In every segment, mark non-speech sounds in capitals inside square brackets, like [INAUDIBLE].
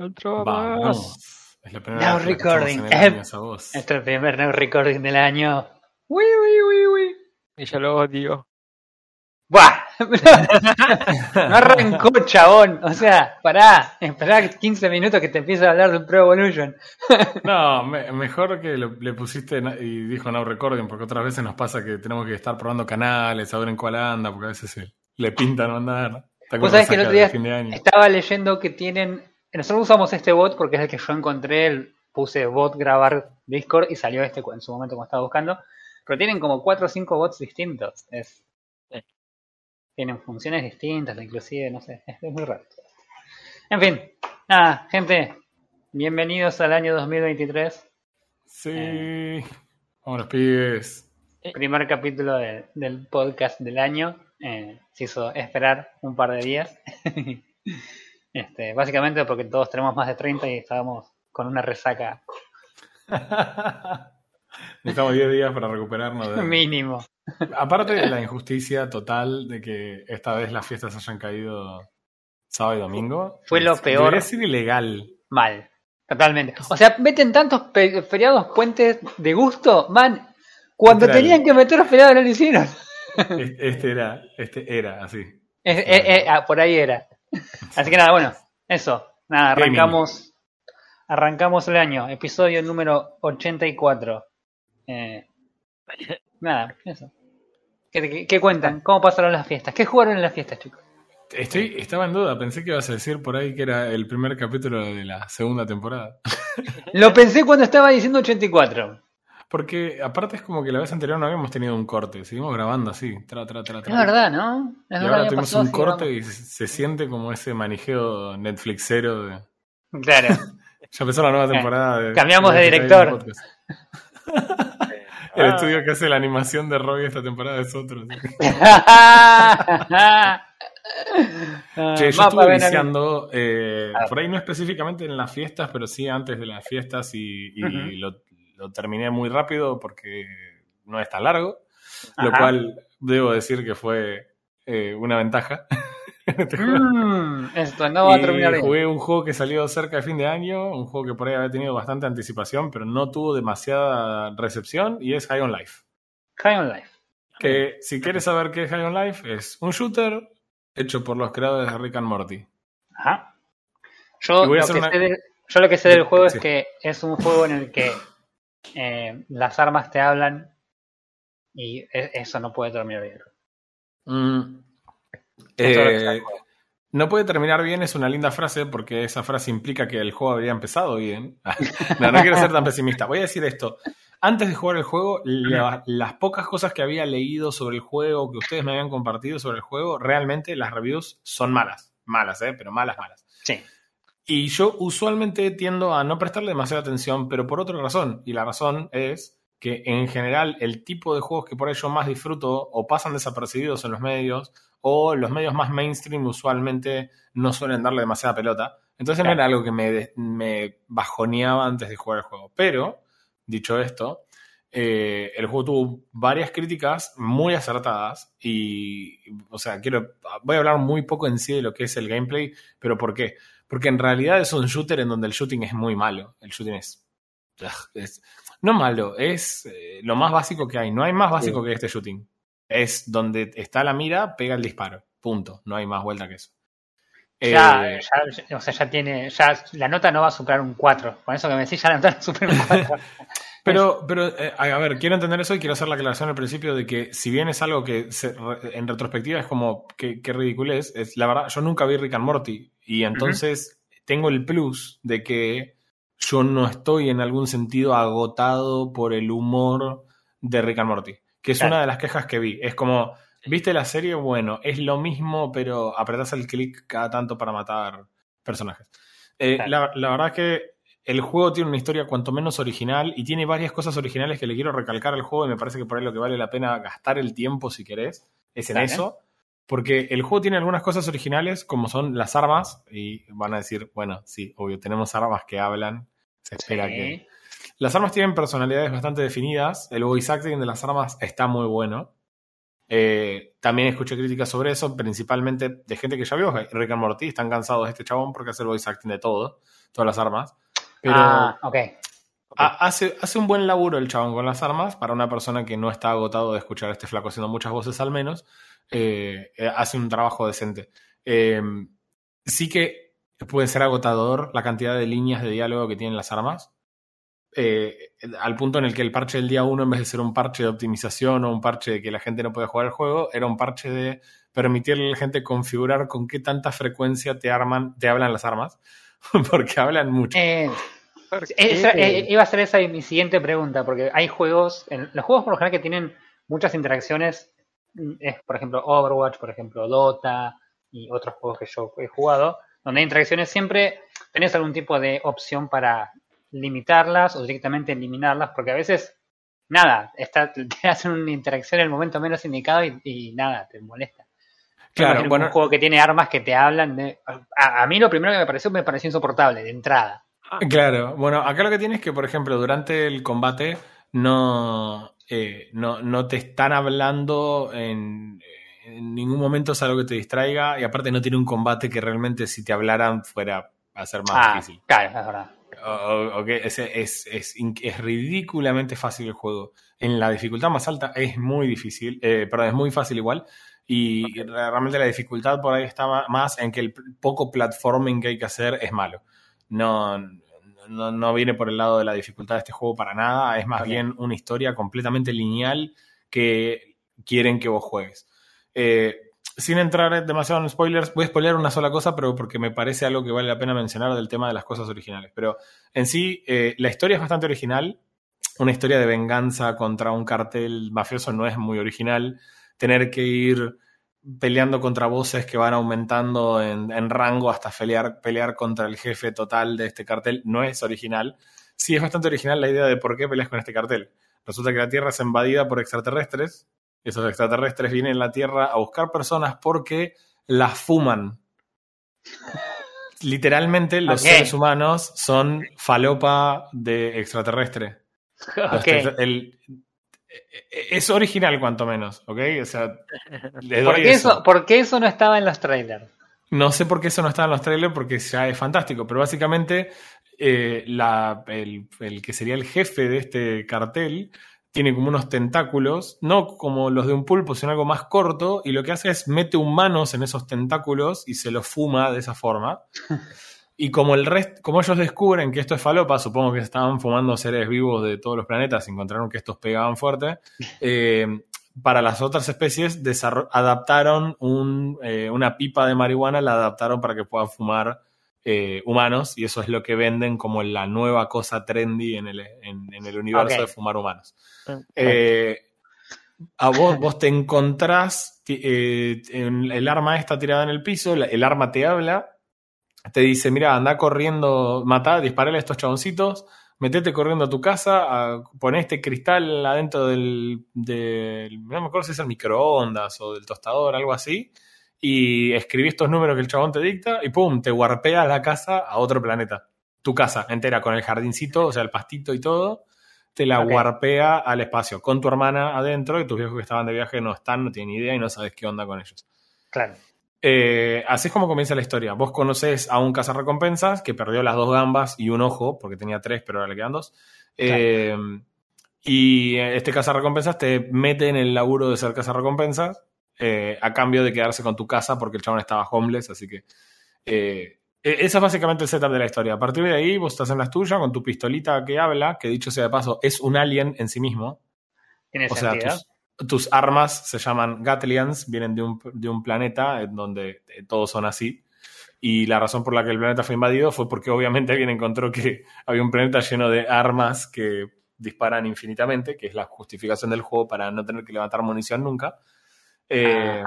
Otro Vamos. Es la primera vez que recording. en el año, esa voz. Este es el primer no recording del año. Uy, uy, uy, uy. Y yo lo odio. ¡Buah! [LAUGHS] No arrancó, chabón. O sea, pará. Esperá 15 minutos que te empiece a hablar de un Pro Evolution. [LAUGHS] No, me- mejor que lo- le pusiste y dijo no recording, porque otras veces nos pasa que tenemos que estar probando canales, saber en cuál anda, porque a veces se- le pintan no andar. Vos sabés que el otro día estaba leyendo que tienen. Nosotros usamos este bot porque es el que yo encontré. el- Puse bot grabar Discord y salió este en su momento cuando estaba buscando. Pero tienen como 4 o 5 bots distintos. Es, Sí. tienen funciones distintas, inclusive, no sé. Es, es muy raro. En fin, nada, gente. Bienvenidos al año 2023. Sí. Vamos, pibes. Primer capítulo de- del podcast del año. Eh, se hizo esperar un par de días. [LAUGHS] este, básicamente porque todos tenemos más de 30 y estábamos con una resaca [LAUGHS] Necesitamos 10 días para recuperarnos. de- [LAUGHS] mínimo. Aparte de la injusticia total de que esta vez las fiestas hayan caído sábado y domingo. Fue lo peor. Debería ser ilegal. Mal. Totalmente. O sea, meten tantos feriados puentes de gusto, man. Cuando tenían que meter los feriados no lo hicieron. Es- Este era, este era así. Es- eh, eh, ah, por ahí era. [LAUGHS] Así que nada, bueno, eso. Nada, arrancamos. Arrancamos el año, episodio número 84. Eh, [LAUGHS] nada, eso. ¿Qué, qué- qué cuentan? ¿Cómo pasaron las fiestas? ¿Qué jugaron en las fiestas, chicos? Estoy, estaba en duda, pensé que ibas a decir por ahí que era el primer capítulo de la segunda temporada. Lo pensé cuando estaba diciendo 84. Porque aparte es como que la vez anterior no habíamos tenido un corte, seguimos grabando así, tra, tra, tra, Es verdad, ¿no? Es Y verdad, ahora tuvimos un corte y se, siente como ese manijeo Netflixero de... Claro. [LAUGHS] Ya empezó la nueva temporada de... Cambiamos de director. [LAUGHS] El estudio que hace la animación de Robbie esta temporada es otro. ¿sí? [LAUGHS] Che, yo Mapa estuve viciando, eh, Ah. por ahí no específicamente en las fiestas, pero sí antes de las fiestas y, y Ujú. lo, lo terminé muy rápido porque no es tan largo, lo cual debo decir que fue eh, una ventaja. en [LAUGHS] este. Mm, esto no va a terminar bien. jugué un juego que salió cerca de fin de año, un juego que por ahí había tenido bastante anticipación, pero no tuvo demasiada recepción, y es High on Life. High on Life. Que si quieres saber qué es High on Life, es un shooter hecho por los creadores de Rick and Morty. Ajá. Yo lo, que una- sé del, yo lo que sé del juego Sí. es que es un juego en el que eh, las armas te hablan y e- eso no puede terminar bien. Mm. Eh, no puede terminar bien es una linda frase porque esa frase implica que el juego habría empezado bien. [LAUGHS] no, no quiero ser tan pesimista. Voy a decir esto. Antes de jugar el juego, la- las pocas cosas que había leído sobre el juego, que ustedes me habían compartido sobre el juego, realmente las reviews son malas. Malas, ¿eh? Pero malas, malas. Sí. Y yo usualmente tiendo a no prestarle demasiada atención, pero por otra razón. Y la razón es que en general el tipo de juegos que por yo más disfruto o pasan desapercibidos en los medios o los medios más mainstream usualmente no suelen darle demasiada pelota. Entonces no era algo que me, me bajoneaba antes de jugar el juego. Pero, dicho esto, eh, el juego tuvo varias críticas muy acertadas y, o sea, quiero, voy a hablar muy poco en sí de lo que es el gameplay, pero ¿por qué? Porque en realidad es un shooter en donde el shooting es muy malo. El shooting es. es- no malo, es eh, lo más básico que hay. No hay más básico que este shooting. Es donde está la mira, pega el disparo. Punto. No hay más vuelta que eso. Ya, Eh, ya- o sea, ya tiene, ya la nota no va a superar un 4. Con eso que me decís, ya la nota no supera un 4. [LAUGHS] Pero, pero eh, a ver, quiero entender eso y quiero hacer la aclaración al principio de que si bien es algo que se- en retrospectiva es como que, que ridículo es, es, la verdad, yo nunca vi Rick and Morty y entonces tengo el plus de que yo no estoy en algún sentido agotado por el humor de Rick and Morty, que es Claro. una de las quejas que vi. Es como, ¿viste la serie? Bueno, es lo mismo, pero apretás el clic cada tanto para matar personajes. Eh, Claro. la, la verdad que el juego tiene una historia cuanto menos original y tiene varias cosas originales que le quiero recalcar al juego y me parece que por ahí lo que vale la pena gastar el tiempo si querés es en eso. Porque el juego tiene algunas cosas originales como son las armas y van a decir, bueno, sí, obvio, tenemos armas que hablan. Se espera Sí. que... Las armas tienen personalidades bastante definidas. El voice acting de las armas está muy bueno. Eh, también escuché críticas sobre eso, principalmente de gente que ya vio Rick and Morty, están cansados de este chabón porque hace el voice acting de todo, todas las armas. Pero ah, ok. Hace, hace un buen laburo el chabón con las armas para una persona que no está agotado de escuchar a este flaco haciendo muchas voces al menos. Eh, eh, hace un trabajo decente. sí que puede ser agotador la cantidad de líneas de diálogo que tienen las armas. Eh, al punto en el que el parche del día 1, en vez de ser un parche de optimización o un parche de que la gente no puede jugar el juego, era un parche de permitirle a la gente configurar con qué tanta frecuencia te, arman, te hablan las armas, [LAUGHS] porque hablan mucho. Eh, eh, iba a ser esa mi siguiente pregunta, porque hay juegos, los juegos por lo general que tienen muchas interacciones, mm, es por ejemplo Overwatch, por ejemplo Dota y otros juegos que yo he jugado, donde hay interacciones siempre tenés algún tipo de opción para limitarlas o directamente eliminarlas, porque a veces, nada, está, [LAUGHS] te hacen una interacción en el momento menos indicado y, nada, te molesta. Claro, bueno. Un juego que tiene armas que te hablan de... A, mí lo primero que me pareció me pareció insoportable, de entrada. Claro, bueno, acá lo que tienes es que, por ejemplo, durante el combate no, eh, no, no, te están hablando en, en, ningún momento es algo que te distraiga y aparte no tiene un combate que realmente si te hablaran fuera a ser más ah, difícil. Claro, es verdad. Okay, es, es, es, es, ridículamente fácil el juego. En la dificultad más alta es muy difícil, eh, perdón, es muy fácil igual. Y realmente la dificultad por ahí está más en que el poco platforming que hay que hacer es malo. No, no, no viene por el lado de la dificultad de este juego para nada, es más bien una historia completamente lineal que quieren que vos juegues. Eh, sin entrar demasiado en spoilers, voy a spoiler una sola cosa, pero porque me parece algo que vale la pena mencionar del tema de las cosas originales. Pero en sí, eh, la historia es bastante original. Una historia de venganza contra un cartel mafioso no es muy original. Tener que ir peleando contra voces que van aumentando en, rango hasta pelear, pelear contra el jefe total de este cartel no es original. Sí es bastante original la idea de por qué peleas con este cartel. Resulta que la Tierra es invadida por extraterrestres esos extraterrestres vienen a la Tierra a buscar personas porque las fuman. Literalmente los seres humanos son falopa de extraterrestre. [LAUGHS] es original cuanto menos, ¿ok? O sea, [LAUGHS] ¿Por, qué eso. ¿Por qué eso no estaba en los trailers? No sé por qué eso no estaba en los trailers porque ya es fantástico, pero básicamente eh, el, el, que sería el jefe de este cartel tiene como unos tentáculos, no como los de un pulpo, sino algo más corto, y lo que hace es mete humanos en esos tentáculos y se los fuma de esa forma. [LAUGHS] Y como el resto, como ellos descubren que esto es falopa, supongo que estaban fumando seres vivos de todos los planetas y encontraron que estos pegaban fuerte. [LAUGHS] Eh, para las otras especies adaptaron eh, una pipa de marihuana, la adaptaron para que puedan fumar eh, humanos y eso es lo que venden como la nueva cosa trendy en el, en, el universo de fumar humanos. Ah, a vos, vos te encontrás, el arma está tirada en el piso, el arma te habla, te dice, mira, anda corriendo, mata, disparale a estos chaboncitos, metete corriendo a tu casa, a, poné este cristal adentro del, del, no me acuerdo si es el microondas o del tostador, algo así, y escribí estos números que el chabón te dicta y pum, te warpea la casa a otro planeta. Tu casa entera con el jardincito, o sea, el pastito y todo, te la warpea al espacio con tu hermana adentro y tus viejos que estaban de viaje no están, no tienen idea y no sabes qué onda con ellos. Claro. Eh, así es como comienza la historia. Vos conoces a un cazarrecompensas que perdió las dos gambas y un ojo, porque tenía tres, pero ahora le quedan dos. Eh, y este cazarrecompensas te mete en el laburo de ser cazarrecompensas eh, a cambio de quedarse con tu casa porque el chabón estaba homeless, así que... Eh, e-, esa es básicamente el setup de la historia. A partir de ahí, vos estás en las tuyas con tu pistolita que habla, que dicho sea de paso, es un alien en sí mismo. o sea, tus, armas se llaman Gatlians, vienen de un, de un planeta en donde eh, todos son así. Y la razón por la que el planeta fue invadido fue porque obviamente alguien encontró que [LAUGHS] había un planeta lleno de armas que disparan infinitamente, que es la justificación del juego para no tener que levantar munición nunca. Eh,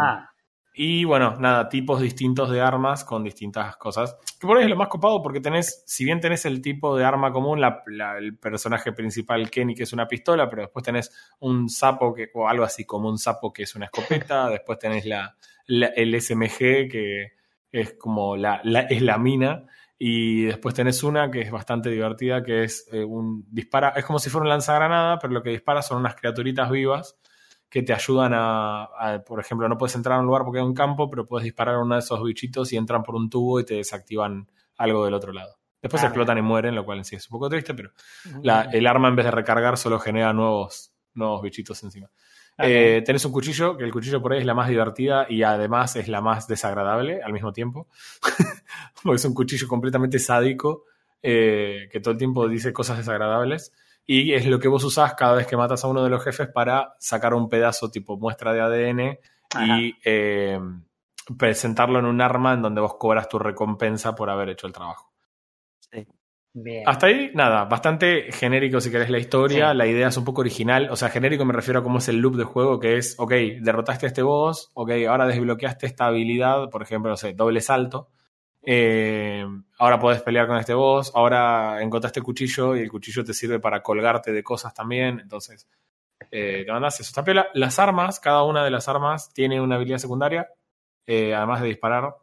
y bueno, nada, tipos distintos de armas con distintas cosas. Que por ahí es lo más copado porque tenés, si bien tenés el tipo de arma común, el personaje principal Kenny que es una pistola, pero después tenés un sapo que, o algo así como un sapo que es una escopeta, [LAUGHS] después tenés la, el SMG que es como la, es la mina. Y después tenés una que es bastante divertida, que es eh, un dispara, es como si fuera un lanzagranada, pero lo que dispara son unas criaturitas vivas que te ayudan a, por ejemplo, no puedes entrar a un lugar porque hay un campo, pero puedes disparar a uno de esos bichitos y entran por un tubo y te desactivan algo del otro lado. Después Ah, explotan y mueren, lo cual en sí es un poco triste, pero la- el arma en vez de recargar solo genera nuevos, nuevos bichitos encima. Ok. Eh, tenés un cuchillo, que el cuchillo por ahí es la más divertida y además es la más desagradable al mismo tiempo. [LAUGHS] Porque es un cuchillo completamente sádico eh, que todo el tiempo dice cosas desagradables. Y es lo que vos usás cada vez que matas a uno de los jefes para sacar un pedazo tipo muestra de ADN y eh, presentarlo en un arma en donde vos cobras tu recompensa por haber hecho el trabajo. Bien. Hasta ahí, nada, bastante genérico si querés la historia, Sí. la idea es un poco original, o sea, genérico me refiero a cómo es el loop de juego, que es, ok, derrotaste a este boss, ok, ahora desbloqueaste esta habilidad, por ejemplo, no sé, doble salto, eh, ahora podés pelear con este boss, ahora encontraste cuchillo y el cuchillo te sirve para colgarte de cosas también, entonces, eh, te mandás eso. Está piola. Las armas, cada una de las armas tiene una habilidad secundaria, eh, además de disparar,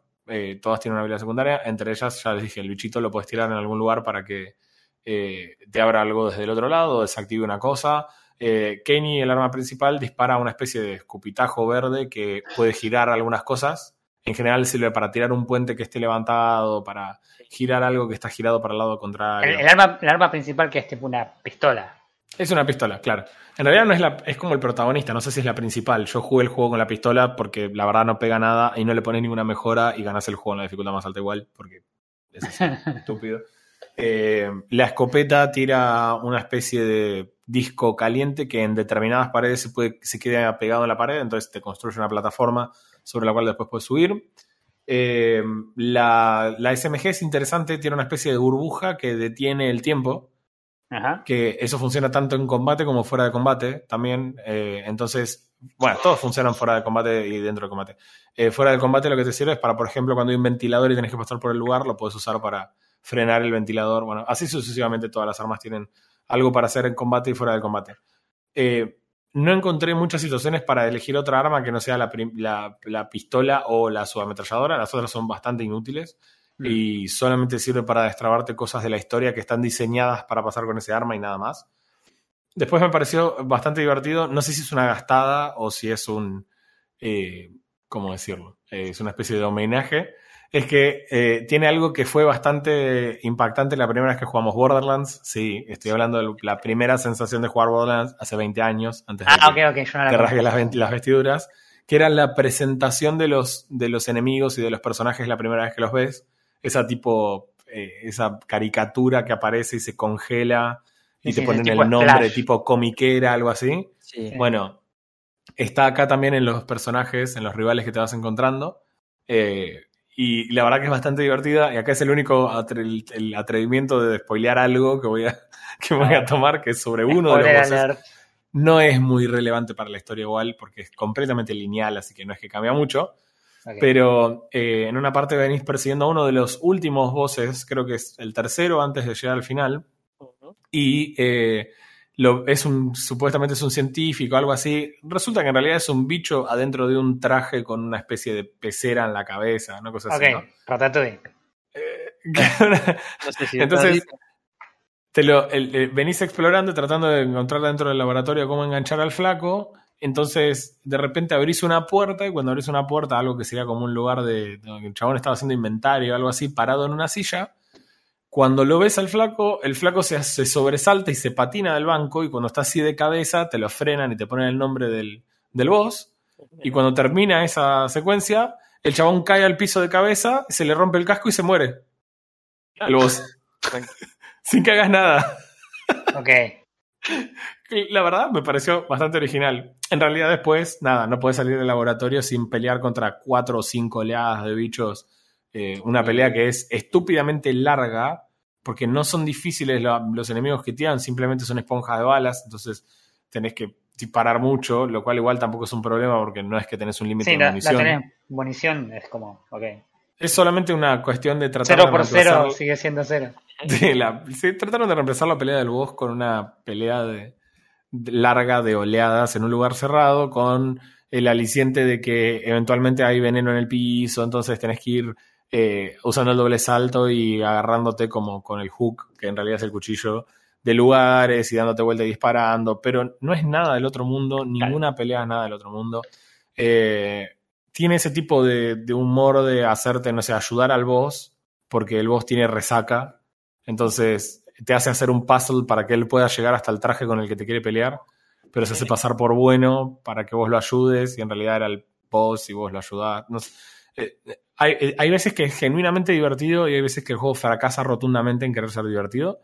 todas tienen una habilidad secundaria. Entre ellas, ya les dije, el bichito lo puedes tirar en algún lugar para que te abra algo desde el otro lado, desactive una cosa. Kenny, el arma principal, dispara una especie de escupitajo verde que puede girar algunas cosas. En general sirve para tirar un puente que esté levantado, para girar algo que está girado para el lado contrario. El, el arma, el arma principal que es tipo una pistola. Es una pistola, claro. En realidad no es la, es como el protagonista, no sé si es la principal. Yo jugué el juego con la pistola porque la verdad no pega nada y no le pones ninguna mejora y ganas el juego en la dificultad más alta igual, porque es así, [LAUGHS] estúpido. Eh, la escopeta tira una especie de disco caliente que en determinadas paredes se, puede, se queda pegado en la pared, entonces te construye una plataforma sobre la cual después puedes subir. Eh, la, la SMG es interesante, tiene una especie de burbuja que detiene el tiempo Ajá. que eso funciona tanto en combate como fuera de combate también. eh, entonces, bueno, todos funcionan fuera de combate y dentro de combate. Eh, fuera de combate lo que te sirve es para, por ejemplo, cuando hay un ventilador y tenés que pasar por el lugar, lo puedes usar para frenar el ventilador. Bueno, así sucesivamente todas las armas tienen algo para hacer en combate y fuera de combate. Eh, no encontré muchas situaciones para elegir otra arma que no sea la, prim- la- la pistola o la subametralladora. Las otras son bastante inútiles Mm. y solamente sirve para destrabarte cosas de la historia que están diseñadas para pasar con ese arma y nada más. Después me pareció bastante divertido. No sé si es una gastada o si es un. eh, ¿Cómo decirlo? Eh, es una especie de homenaje. Es que eh, tiene algo que fue bastante impactante la primera vez que jugamos Borderlands. Sí, estoy hablando de la primera sensación de jugar Borderlands hace 20 años, antes de Ah, que ok, ok, yo no la te conozco. rasgues las, vestiduras, que era la presentación de los, de los enemigos y de los personajes la primera vez que los ves. Esa tipo, eh, esa caricatura que aparece y se congela y Sí, te sí, ponen el nombre tipo comiquera, algo así. Sí. Bueno, está acá también en los personajes, en los rivales que te vas encontrando. Eh, y la verdad que es bastante divertida. Y acá es el único atre- el, el atrevimiento de spoilear algo que voy a, [LAUGHS] que voy a tomar, que es sobre uno de los alert. No es muy relevante para la historia igual, porque es completamente lineal, así que no es que cambia mucho. Pero eh, en una parte venís persiguiendo a uno de los últimos bosses, creo que es el tercero antes de llegar al final. Y eh, lo, es un, supuestamente es un científico, algo así. Resulta que en realidad es un bicho adentro de un traje con una especie de pecera en la cabeza, una cosa así. Ok, ¿no? Ratatouille. [LAUGHS] No sé si Entonces, te lo, el- el- venís explorando tratando de encontrar dentro del laboratorio cómo enganchar al flaco. Entonces, de repente abrís una puerta y cuando abrís una puerta, algo que sería como un lugar de. donde El chabón estaba haciendo inventario o algo así, parado en una silla. Cuando lo ves al flaco, el flaco se, se sobresalta y se patina del banco. Y cuando está así de cabeza, te lo frenan y te ponen el nombre del, del boss. Y cuando termina esa secuencia, el chabón cae al piso de cabeza, se le rompe el casco y se muere. El boss. [LAUGHS] Sin que hagas nada. Ok. La verdad me pareció bastante original. En realidad después, nada, no puedes salir del laboratorio sin pelear contra cuatro o cinco oleadas de bichos. Eh, una pelea que es estúpidamente larga, porque no son difíciles la- los enemigos que tiran, simplemente son esponjas de balas, entonces tenés que disparar mucho, lo cual igual tampoco es un problema porque no es que tenés un límite Sí, de la, la munición. tenés munición, es como, ok. Es solamente una cuestión de tratar Cero de por cero sigue siendo cero. [LAUGHS] La- trataron de reemplazar la pelea del boss con una pelea de, de- larga de oleadas en un lugar cerrado con el aliciente de que eventualmente hay veneno en el piso, entonces tenés que ir eh, usando el doble salto y agarrándote como con el hook, que en realidad es el cuchillo, de lugares y dándote vuelta y disparando, pero no es nada del otro mundo, ninguna pelea es nada del otro mundo. Eh, tiene ese tipo de, de, humor de hacerte, no sé, ayudar al boss, porque el boss tiene resaca, entonces te hace hacer un puzzle para que él pueda llegar hasta el traje con el que te quiere pelear, pero se hace pasar por bueno para que vos lo ayudes y en realidad era el boss y vos lo ayudás. No eh, hay, eh, hay, veces que es genuinamente divertido y hay veces que el juego fracasa rotundamente en querer ser divertido.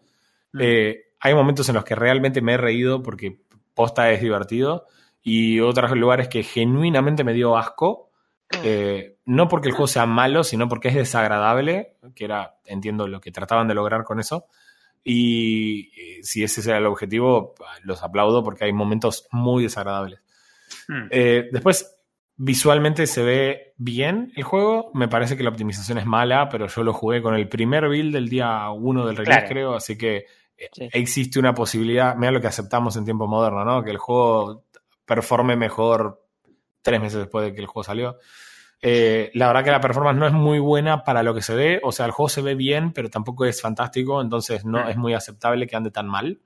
Mm. Eh, hay momentos en los que realmente me he reído porque posta es divertido y otros lugares que genuinamente me dio asco. Eh, no porque el juego sea malo, sino porque es desagradable, que era, entiendo, lo que trataban de lograr con eso. Y eh, si ese era el objetivo, los aplaudo porque hay momentos muy desagradables. Eh, después, visualmente se ve bien el juego. Me parece que la optimización es mala, pero yo lo jugué con el primer build del día 1 del release, creo, así que existe una posibilidad, mira lo que aceptamos en tiempo moderno, ¿no? Que el juego performe mejor tres meses después de que el juego salió. Eh, la verdad que la performance no es muy buena para lo que se ve, o sea, el juego se ve bien, pero tampoco es fantástico, entonces no es muy aceptable que ande tan mal.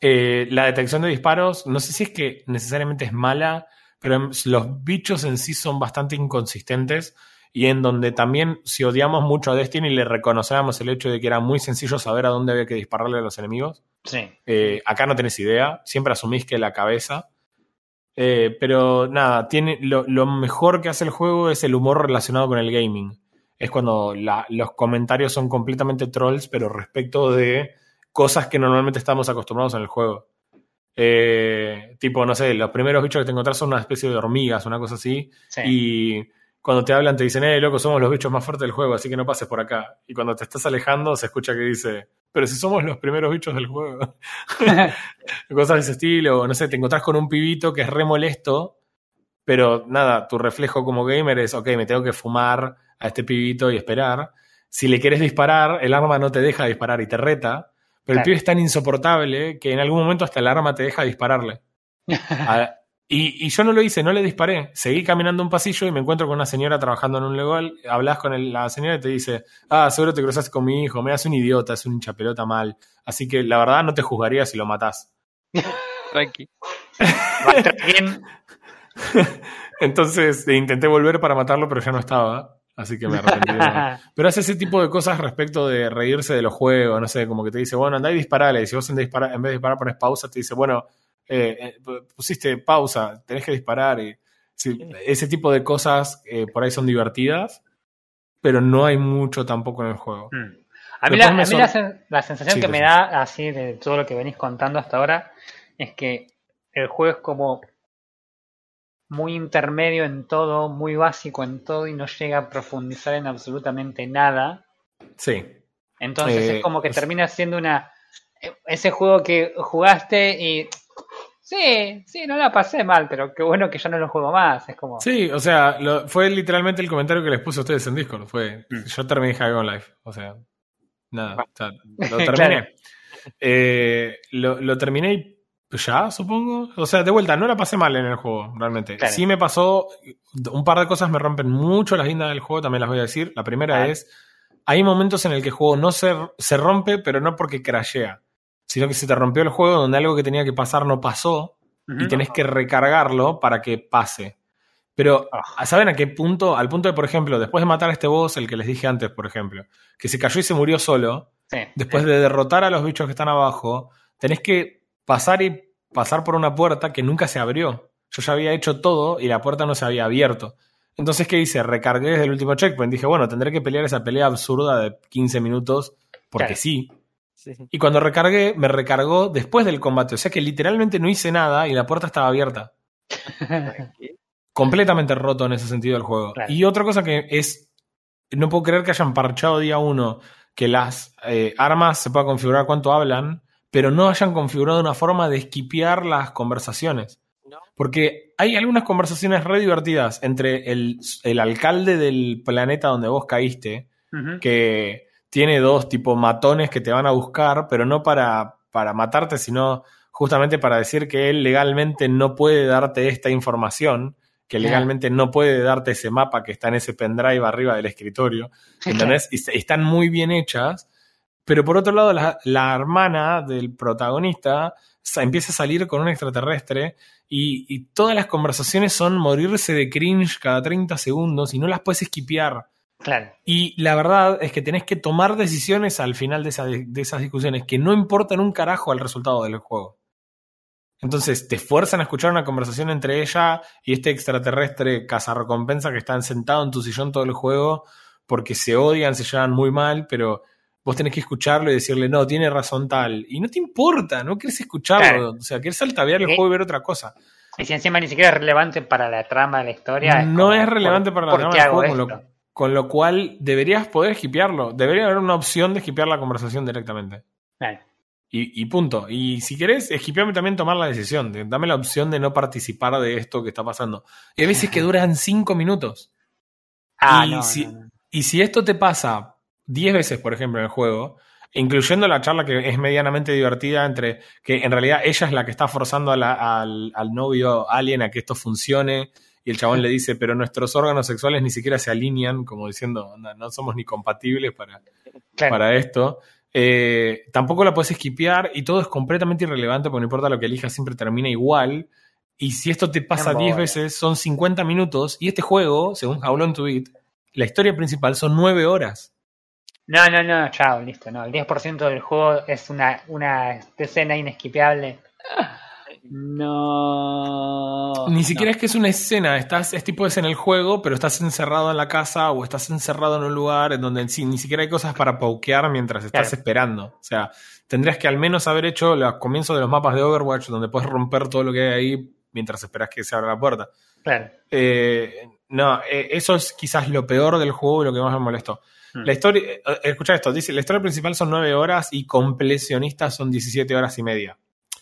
Eh, la detección de disparos, no sé si es que necesariamente es mala, los bichos en sí son bastante inconsistentes y en donde también si odiamos mucho a Destiny le reconocemos el hecho de que era muy sencillo saber a dónde había que dispararle a los enemigos. Sí. Eh, acá no tenés idea, siempre asumís que la cabeza. Eh, pero nada, tiene, lo, mejor que hace el juego es el humor relacionado con el gaming. Es cuando los comentarios son completamente trolls, pero respecto de cosas que normalmente estamos acostumbrados en el juego. Eh, tipo, no sé, los primeros bichos que te encontrás son una especie de hormigas, una cosa así. Y cuando te hablan te dicen, eh, loco, somos los bichos más fuertes del juego, así que no pases por acá. Y cuando te estás alejando se escucha que dice, pero si somos los primeros bichos del juego. [LAUGHS] [LAUGHS] Cosas de ese estilo, no sé, te encontrás con un pibito que es re molesto, pero nada, tu reflejo como gamer es, ok, me tengo que fumar a este pibito y esperar. Si le quieres disparar, el arma no te deja disparar y te reta, pero el pibe es tan insoportable que en algún momento hasta el arma te deja dispararle. [LAUGHS] Y, yo no lo hice, no le disparé. Seguí caminando un pasillo y me encuentro con una señora trabajando en un legal. Hablas con la señora y te dice, ah, seguro te cruzaste con mi hijo, me das un idiota, es un chapelota mal. Así que la verdad no te juzgaría si lo matás. Tranqui. [LAUGHS] Entonces intenté volver para matarlo, pero ya no estaba. Así que me arrepentí. [LAUGHS] pero hace ese tipo de cosas respecto de reírse de los juegos, no sé, como que te dice, bueno, andá y disparale. Y si vos en, vez de disparar pones pausa, te dice, bueno, eh, eh, pusiste pausa, tenés que disparar. Y, ese tipo de cosas eh, por ahí son divertidas, pero no hay mucho tampoco en el juego. Hmm. A mí, la, la, sensación que me da así de todo lo que venís contando hasta ahora es que el juego es como muy intermedio en todo, muy básico en todo y no llega a profundizar en absolutamente nada. Sí. Entonces es como que termina siendo una ese juego que jugaste y Sí, sí, no la pasé mal, pero qué bueno que ya no lo juego más. Es como. Sí, o sea, fue literalmente el comentario que les puse a ustedes en Discord. Fue, mm. yo terminé High Life. O sea, nada, [LAUGHS] lo terminé. Eh, lo, terminé y ya, supongo. O sea, de vuelta, no la pasé mal en el juego, realmente. Sí me pasó, un par de cosas me rompen mucho las guindas del juego, también las voy a decir. La primera es, hay momentos en el que el juego no se, se rompe, pero no porque crashea sino que se te rompió el juego donde algo que tenía que pasar no pasó y tenés que recargarlo para que pase. Pero, ah. ¿saben a qué punto? Al punto de, por ejemplo, después de matar a este boss, el que les dije antes, por ejemplo, que se cayó y se murió solo, después de derrotar a los bichos que están abajo, tenés que pasar y pasar por una puerta que nunca se abrió. Yo ya había hecho todo y la puerta no se había abierto. Entonces, ¿qué hice? Recargué desde el último checkpoint. Dije, bueno, tendré que pelear esa pelea absurda de 15 minutos porque sí. Y cuando recargué, me recargó después del combate. O sea que literalmente no hice nada y la puerta estaba abierta. [LAUGHS] Completamente roto en ese sentido el juego. Y otra cosa que es. No puedo creer que hayan parchado día uno que las eh, armas se pueda configurar cuánto hablan, pero no hayan configurado una forma de esquipear las conversaciones. Porque hay algunas conversaciones re divertidas entre el, alcalde del planeta donde vos caíste, que tiene dos tipo matones que te van a buscar, pero no para, para matarte, sino justamente para decir que él legalmente no puede darte esta información, que legalmente no puede darte ese mapa que está en ese pendrive arriba del escritorio. ¿Entendés? Y están muy bien hechas, Pero por otro lado, la, la hermana del protagonista sa- empieza a salir con un extraterrestre y, y todas las conversaciones son morirse de cringe cada 30 segundos y no las puedes esquipear. Claro. Y la verdad es que tenés que tomar decisiones al final de, esa- de esas discusiones que no importan un carajo al resultado del juego. Entonces te fuerzan a escuchar una conversación entre ella y este extraterrestre cazarrecompensa que están sentado en tu sillón todo el juego porque se odian, se llevan muy mal, pero vos tenés que escucharlo y decirle, no, tiene razón tal. Y no te importa, no querés escucharlo. Claro. O sea, querés saltaviar el Eh, juego y ver otra cosa. Y si encima ni siquiera es relevante para la trama de la historia. No como, es relevante ¿por- para la trama del juego, con lo, esto? con lo cual deberías poder esquipearlo. Debería haber una opción de esquipear la conversación directamente. Y, y punto. Y si querés, esquipeame también tomar la decisión. de- dame la opción de no participar de esto que está pasando. Y hay veces que [LAUGHS] duran cinco minutos. Ah, Y no, si- no, no. Y si esto te pasa 10 veces, por ejemplo, en el juego, incluyendo la charla que es medianamente divertida entre que en realidad ella es la que está forzando a la- al, al novio alien a que esto funcione y el chabón le dice, pero nuestros órganos sexuales ni siquiera se alinean, como diciendo, "Onda, no somos ni compatibles para, Claro. para esto. Eh, tampoco la puedes esquipear y todo es completamente irrelevante porque no importa lo que elijas, siempre termina igual. Y si esto te pasa Embole. 10 veces, son 50 minutos. Y este juego, según How Long to Beat, la historia principal son 9 horas. No, no, no, chao, listo. No, el 10% del juego es una, una escena inesquipeable. No. Ni siquiera no. es que es una escena, estás, es tipo es en el juego, pero estás encerrado en la casa o estás encerrado en un lugar en donde sí, ni siquiera hay cosas para paukear mientras estás Claro. esperando. O sea, tendrías que al menos haber hecho los comienzos de los mapas de Overwatch donde puedes romper todo lo que hay ahí mientras esperas que se abra la puerta. Claro. Eh, no, eh, eso es quizás lo peor del juego y lo que más me molestó. Hmm. La historia, eh, escucha esto, dice, la historia principal son 9 horas y completionistas son 17 horas y media.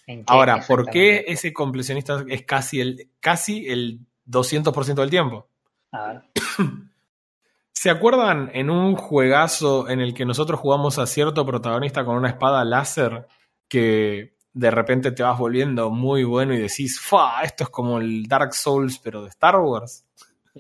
¿En qué Ahora, ¿por qué ese completionista es casi el, casi el 200% del tiempo? A ver. [CLEARS THROAT] ¿Se acuerdan en un juegazo en el que nosotros jugamos a cierto protagonista con una espada láser que de repente te vas volviendo muy bueno y decís, ¡fa! Esto es como el Dark Souls, pero de Star Wars.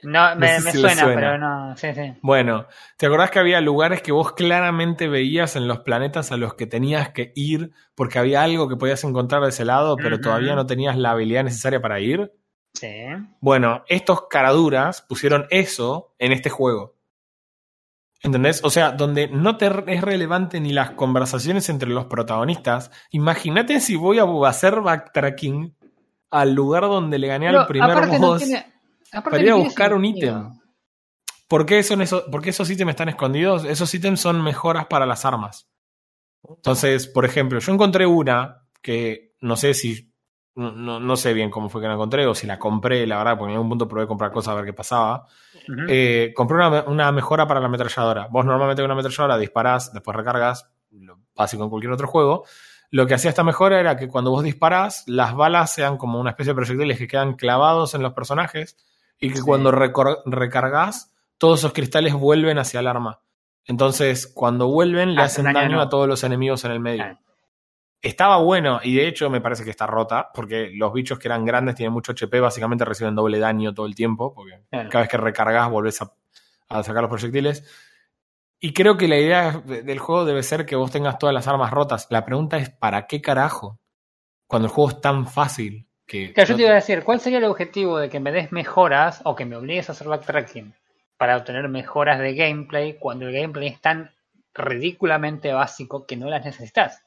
No, me, sé me si le suena, suena. pero no. Sí, sí. Bueno, ¿te acordás que había lugares que vos claramente veías en los planetas a los que tenías que ir porque había algo que podías encontrar de ese lado, pero todavía no tenías la habilidad necesaria para ir? Sí. Bueno, estos caraduras pusieron eso en este juego. ¿Entendés? O sea, donde no te es relevante ni las conversaciones entre los protagonistas. Imagínate si voy a hacer backtracking al lugar donde le gané Pero al primer no boss tiene- aparte para ir a no tiene buscar un ítem. ¿Por qué, son esos, ¿Por qué esos ítems están escondidos? Esos ítems son mejoras para las armas. Entonces, por ejemplo, yo encontré una que no sé si. No, no- sé bien cómo fue que la encontré o si la compré, la verdad, porque en algún punto probé comprar cosas a ver qué pasaba. Eh, compré una, una mejora para la ametralladora. Vos normalmente con una ametralladora disparás, después recargas, lo básico en cualquier otro juego. Lo que hacía esta mejora era que cuando vos disparás, las balas sean como una especie de proyectiles que quedan clavados en los personajes y que Sí. cuando recargas, todos esos cristales vuelven hacia el arma. Entonces, cuando vuelven, le Hacen hacen daño, no. a todos los enemigos en el medio. Estaba bueno y de hecho me parece que está rota porque los bichos que eran grandes tienen mucho HP, básicamente reciben doble daño todo el tiempo porque Claro. cada vez que recargas volvés a, a sacar los proyectiles. Y creo que la idea de- del juego debe ser que vos tengas todas las armas rotas. La pregunta es, ¿para qué carajo? Cuando el juego es tan fácil que... Claro, yo te iba a decir, ¿cuál sería el objetivo de que me des mejoras o que me obligues a hacer backtracking para obtener mejoras de gameplay cuando el gameplay es tan ridículamente básico que no las necesitas?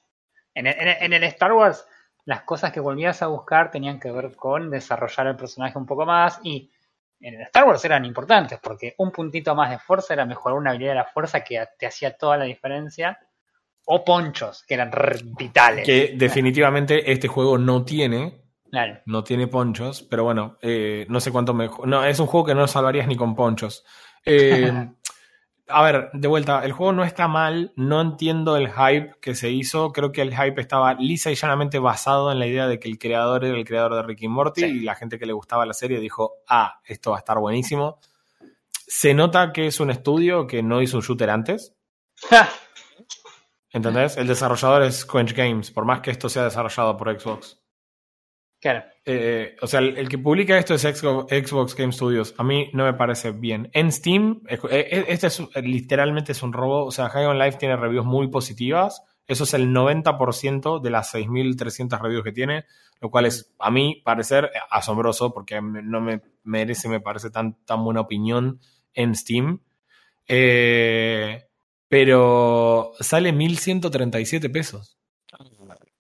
En el, en el- Star Wars, las cosas que volvías a buscar tenían que ver con desarrollar el personaje un poco más y en el Star Wars eran importantes porque un puntito más de fuerza era mejorar una habilidad de la fuerza que te hacía toda la diferencia o ponchos que eran vitales. que definitivamente este juego no tiene, Claro. no tiene ponchos, pero bueno, eh, no sé cuánto mejor. No, es un juego que no salvarías ni con ponchos. Eh, [LAUGHS] a ver, de vuelta, el juego no está mal, no entiendo el hype que se hizo, creo que el hype estaba lisa y llanamente basado en la idea de que el creador era el creador de Ricky Morty Sí. y la gente que le gustaba la serie dijo, ah, esto va a estar buenísimo. Se nota que es un estudio que no hizo un shooter antes, [LAUGHS] ¿entendés? El desarrollador es Quench Games, por más que esto sea desarrollado por Xbox. Claro. Eh, o sea, el, que publica esto es Xbox, Game Studios. A mí no me parece bien. En Steam, eh, eh, este es, literalmente es un robo. O sea, High on Life tiene reviews muy positivas. Eso es el 90% de las 6.300 reviews que tiene, lo cual es, a mí, parecer asombroso porque no me merece, me parece tan, tan buena opinión en Steam. Pero sale 1.137 pesos.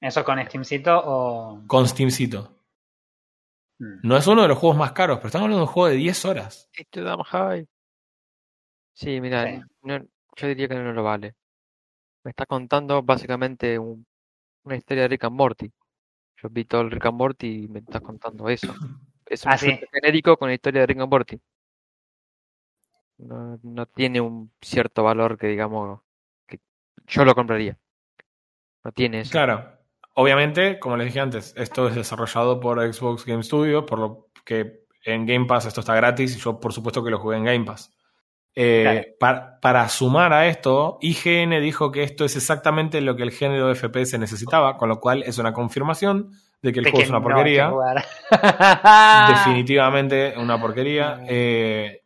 ¿Eso con Steamcito o...? Con Steamcito. Hmm. No es uno de los juegos más caros, pero estamos hablando de un juego de 10 horas. Esto da high. Sí, mira, yo diría que no lo vale. Me está contando básicamente una historia de Rick and Morty. Yo vi todo el Rick and Morty y me estás contando eso. [LAUGHS] Es un ah, genérico con la historia de Rick and Morty. No, no tiene un cierto valor que digamos que yo lo compraría. No tiene eso. Claro. Obviamente, como les dije antes, esto es desarrollado por Xbox Game Studios, por lo que en Game Pass esto está gratis y yo por supuesto que lo jugué en Game Pass. Eh, para, sumar a esto, IGN dijo que esto es exactamente lo que el género de FPS necesitaba, con lo cual es una confirmación de que el juego es una porquería. [LAUGHS] [LAUGHS] Definitivamente una porquería. Eh,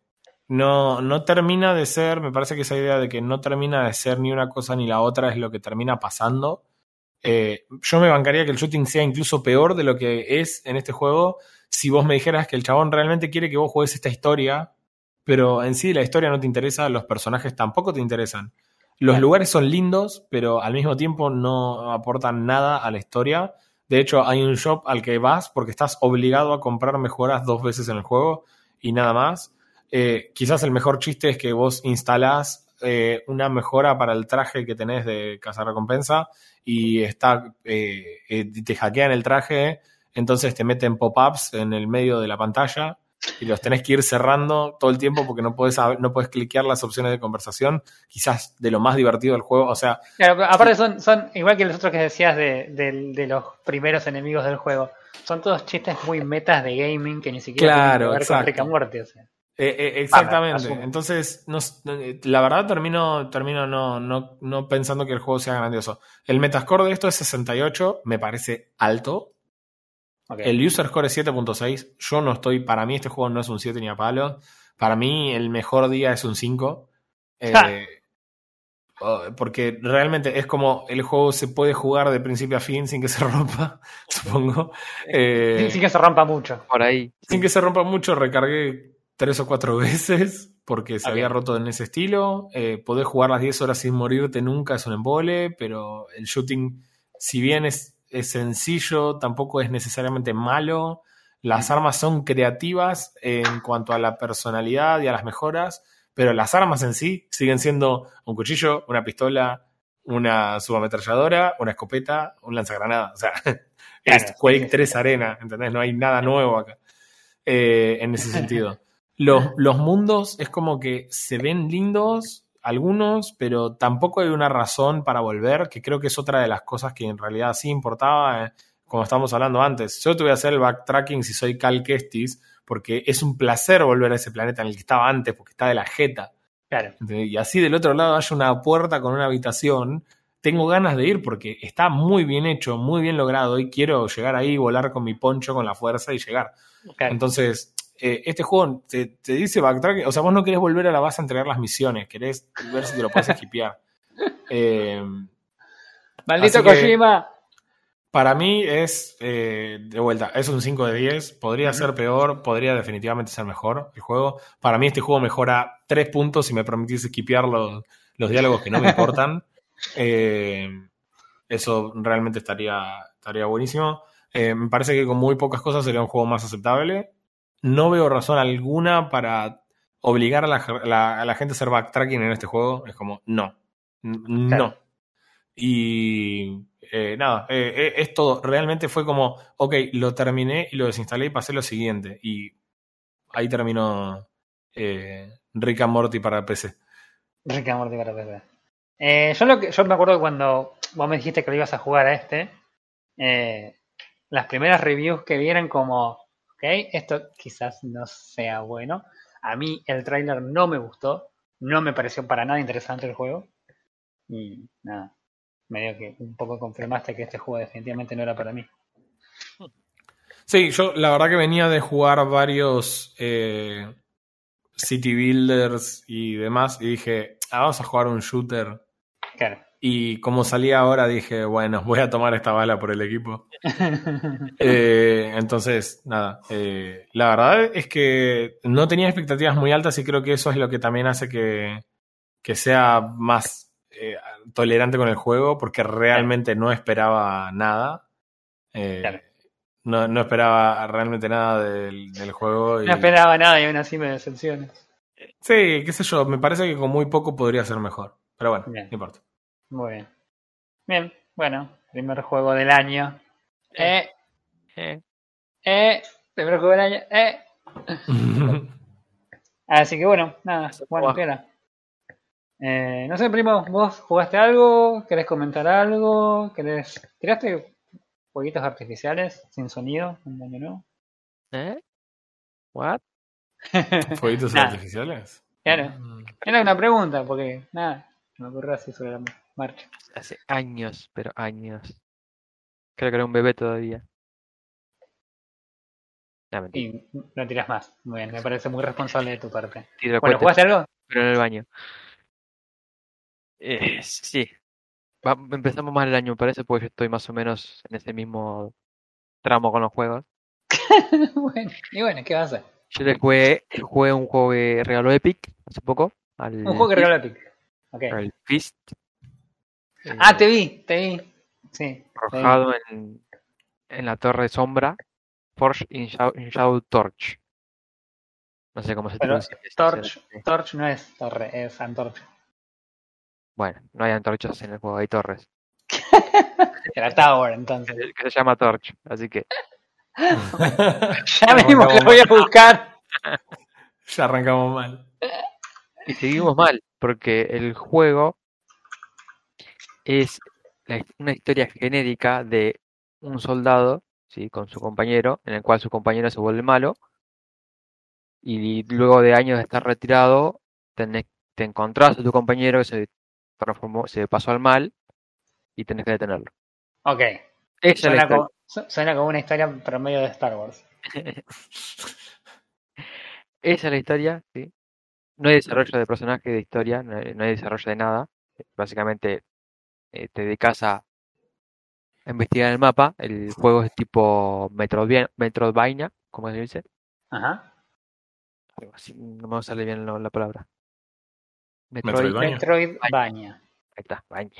no, no termina de ser, me parece que esa idea de que no termina de ser ni una cosa ni la otra es lo que termina pasando. Eh, yo me bancaría que el shooting sea incluso peor de lo que es en este juego si vos me dijeras que el chabón realmente quiere que vos juegues esta historia, pero en sí la historia no te interesa, los personajes tampoco te interesan. Los lugares son lindos, pero al mismo tiempo no aportan nada a la historia. De hecho, hay un shop al que vas porque estás obligado a comprar mejoras dos veces en el juego y nada más. Eh, quizás el mejor chiste es que vos instalás eh, una mejora para el traje que tenés de casa recompensa y está, eh, eh, te hackean el traje, entonces te meten pop-ups en el medio de la pantalla y los tenés que ir cerrando todo el tiempo porque no puedes, no puedes cliquear las opciones de conversación, quizás de lo más divertido del juego, o sea... aparte son, son, igual que los otros que decías de, de, los primeros enemigos del juego, son todos chistes muy metas de gaming que ni siquiera claro, tienen que ver con Rick O sea. Eh, eh, exactamente. Entonces, no, la verdad termino, termino no, no, no, pensando que el juego sea grandioso. El metascore de esto es 68, me parece alto. El user score es 7.6. Yo no estoy, para mí este juego no es un 7 ni a palo. Para mí el mejor día es un 5. Eh, porque realmente es como el juego se puede jugar de principio a fin sin que se [LAUGHS] rompa, supongo. sin que se rompa mucho. Por ahí. Sin que se rompa mucho, recargué tres o cuatro [LAUGHS] veces porque se había roto en ese estilo. Eh, poder jugar las 10 horas sin morirte nunca es un embole, pero el shooting, si bien es, es sencillo, tampoco es necesariamente malo. Las armas son creativas en cuanto a la personalidad y a las mejoras, pero las armas en sí siguen siendo un cuchillo, una pistola, una subametralladora, una escopeta, un lanzagranada. O sea, [LAUGHS] es Quake 3 Arena, ¿entendés? No hay nada nuevo acá eh, en ese sentido. Los, mundos es como que se ven lindos algunos, pero tampoco hay una razón para volver, que creo que es otra de las cosas que en realidad sí importaba, eh, como estábamos hablando antes. Yo te voy a hacer el backtracking si soy Cal Kestis, porque es un placer volver a ese planeta en el que estaba antes, porque está de la jeta. Claro. Y así del otro lado hay una puerta con una habitación. Tengo ganas de ir porque está muy bien hecho, muy bien logrado y quiero llegar ahí, volar con mi poncho, con la fuerza y llegar. Entonces, eh, este juego te, dice backtrack, o sea, vos no querés volver a la base a entregar las misiones, querés ver si te lo puedes equipear. [LAUGHS] Eh, Maldito Kojima. Para mí es, eh, de vuelta, es un 5 de 10. Podría ser peor, podría definitivamente ser mejor el juego. Para mí este juego mejora 3 puntos si me permitís esquipear los, los diálogos que no me importan. [LAUGHS] eso realmente estaría, estaría buenísimo. me parece que con muy pocas cosas sería un juego más aceptable no veo razón alguna para obligar a la, gente a hacer backtracking en este juego. Es como, no. No. Y eh, nada, eh, eh, es todo. Realmente fue como, ok, lo terminé y lo desinstalé y pasé lo siguiente. Y ahí terminó Rick and Morty para PC. Rick and Morty para PC. yo, lo que, yo me acuerdo que cuando vos me dijiste que lo ibas a jugar a este, las primeras reviews que vieron como ¿ok? Esto quizás no sea bueno. A mí el trailer no me gustó, no me pareció para nada interesante el juego. Y nada, medio que un poco confirmaste que este juego definitivamente no era para mí. Sí, yo la verdad que venía de jugar varios eh, City Builders y demás y dije, ah, vamos a jugar un shooter. Claro. Y como salía ahora dije, bueno, voy a tomar esta bala por el equipo. [LAUGHS] Eh, entonces, nada, eh, la verdad es que no tenía expectativas muy altas y creo que eso es lo que también hace que, que sea más eh, tolerante con el juego porque realmente no esperaba nada. Claro. no, no esperaba realmente nada del, del juego. y- No esperaba nada y aún así me decepciones. Sí, qué sé yo, me parece que con muy poco podría ser mejor. Pero bueno, Bien. no importa. Muy bien. Bien, bueno, primer juego del año. Eh, Eh, eh, primer juego del año. Eh. [LAUGHS] Así que bueno, nada, bueno, piola. Eh, no sé, primo, ¿vos jugaste algo? ¿Querés comentar algo? ¿Querés... ¿Tiraste jueguitos artificiales sin sonido nuevo? ¿Eh? ¿What? [LAUGHS] ¿Fueguitos artificiales? Claro. Mm. Era una pregunta, porque nada, me ocurrió así sobre la marcha. Hace años, pero años. Creo que era un bebé todavía. No. Y no tiras más. Muy bien, me parece muy responsable de tu parte. [LAUGHS] Tiro Bueno, cohetes, ¿jugaste algo? pero en el baño. Eh, sí. Va- empezamos mal el año, me parece, porque yo estoy más o menos en ese mismo tramo con los juegos. [LAUGHS] bueno, y bueno, ¿qué vas a hacer? Yo le jugué, jugué un juego que regaló Epic hace poco. Al Un juego que regaló Epic. Ok. al Fist. Ah, eh, te vi, te vi. Sí. vi. arrojado en, en la torre sombra. Forge in Shadow, in Shadow Torch. No sé cómo se Pero traduce. Torch. Torch no es torre, es antorcha. Bueno, no hay antorchas en el juego, hay torres. [LAUGHS] Era Tower, entonces. Que que se llama Torch, así que Ya mismo que lo voy a buscar. ya arrancamos mal. Y seguimos mal, porque el juego es la- una historia genérica de un soldado, ¿sí? con su compañero, en el cual su compañero se vuelve malo, y luego de años de estar retirado, tenés- te encontrás a tu compañero que se transformó, se pasó al mal, y tenés que detenerlo. Ok. Esa Suena como, su- suena como una historia promedio de Star Wars. [LAUGHS] Esa es la historia, ¿sí? No hay desarrollo de personaje, de historia, no hay, no hay desarrollo de nada. Básicamente eh, te dedicas a investigar el mapa. El juego es tipo Metroidvania, Metroidvania como se dice. Ajá. Algo así, no me sale bien lo- la palabra. Metroidvania. Metroidvania. Ahí está, Baña.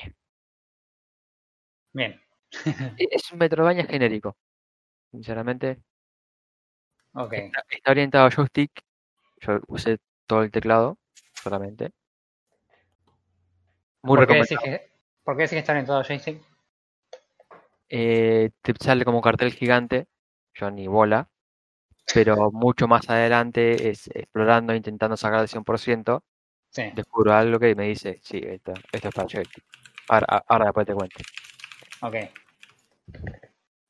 Bien. [LAUGHS] Es un Metroidvania genérico. Sinceramente, Ok. está, está orientado a joystick. Yo usé todo el teclado solamente. Muy ¿Por qué, recomendable. ¿Por qué decís que está orientado a joystick? eh, te sale como cartel gigante, ni bola, pero mucho más adelante, es, explorando, intentando sacar el 100%, Sí. descubro algo que me dice, sí, esto, esto es para. Ahora, después te cuento. Ok.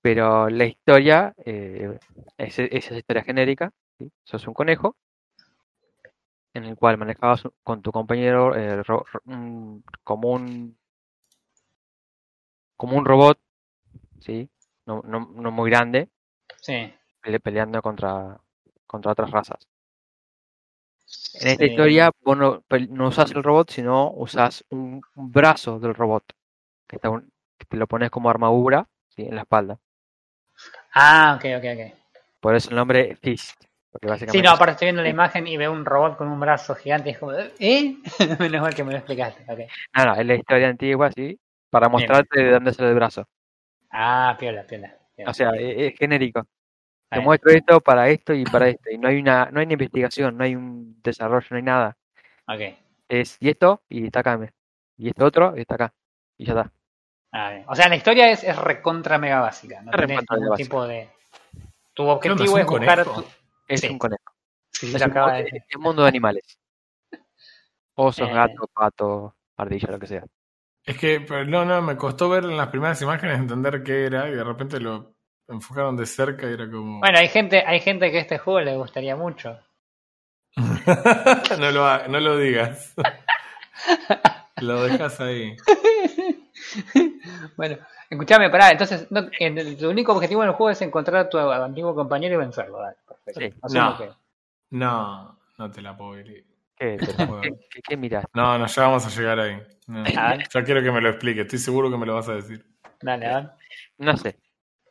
Pero la historia eh, es, es esa historia genérica, ¿sí? sos un conejo, en el cual manejabas con tu compañero eh, ro- ro- un- como un como un robot, ¿sí? No, no, no muy grande, Sí. pele- peleando contra, contra otras razas. En esta Sí. historia vos no, no usas el robot, sino usas un, un brazo del robot, que, está un- que te lo pones como armadura ¿sí? en la espalda. Ah, ok, ok, ok. Por eso el nombre Fist. Porque Sí, básicamente no, es- aparte estoy viendo la imagen y veo un robot con un brazo gigante y es como, ¿eh? [LAUGHS] Menos mal que me lo explicaste, ok. no, no, es la historia antigua, sí, para mostrarte de dónde sale el brazo. Ah, piola, piola. piola. O sea, e- es, genérico. Te Ahí. muestro esto para esto y para esto. Y no hay una, no hay una investigación, no hay un desarrollo, no hay nada. Ok. Es y esto y está acá. Y esto otro y está acá. Y ya está. Ah, bien. O sea, la historia es, es recontra mega básica. No Es tenés ningún básica. tipo de. Tu ¿Qué onda, objetivo es es un buscar. tu- Es Sí. un conejo. Sí, Es un, de es mundo de animales. Osos, Eh. gatos, patos, ardilla, lo que sea. Es que, pero no, no, me costó ver en las primeras imágenes entender qué era y de repente lo enfocaron de cerca y era como... Bueno, hay gente, hay gente que este juego le gustaría mucho. [LAUGHS] no, lo, no lo digas. [LAUGHS] lo dejas ahí. [LAUGHS] Bueno, escúchame, pará, entonces no, en el- tu único objetivo en el juego es encontrar a tu antiguo compañero y vencerlo, dale, perfecto. Sí. No. que- No, no te la puedo creer. ¿Qué. ¿Qué, qué, qué mirás? No, no, ya vamos a llegar ahí. No. Ya quiero que me lo explique, estoy seguro que me lo vas a decir. Dale, ver. No sé.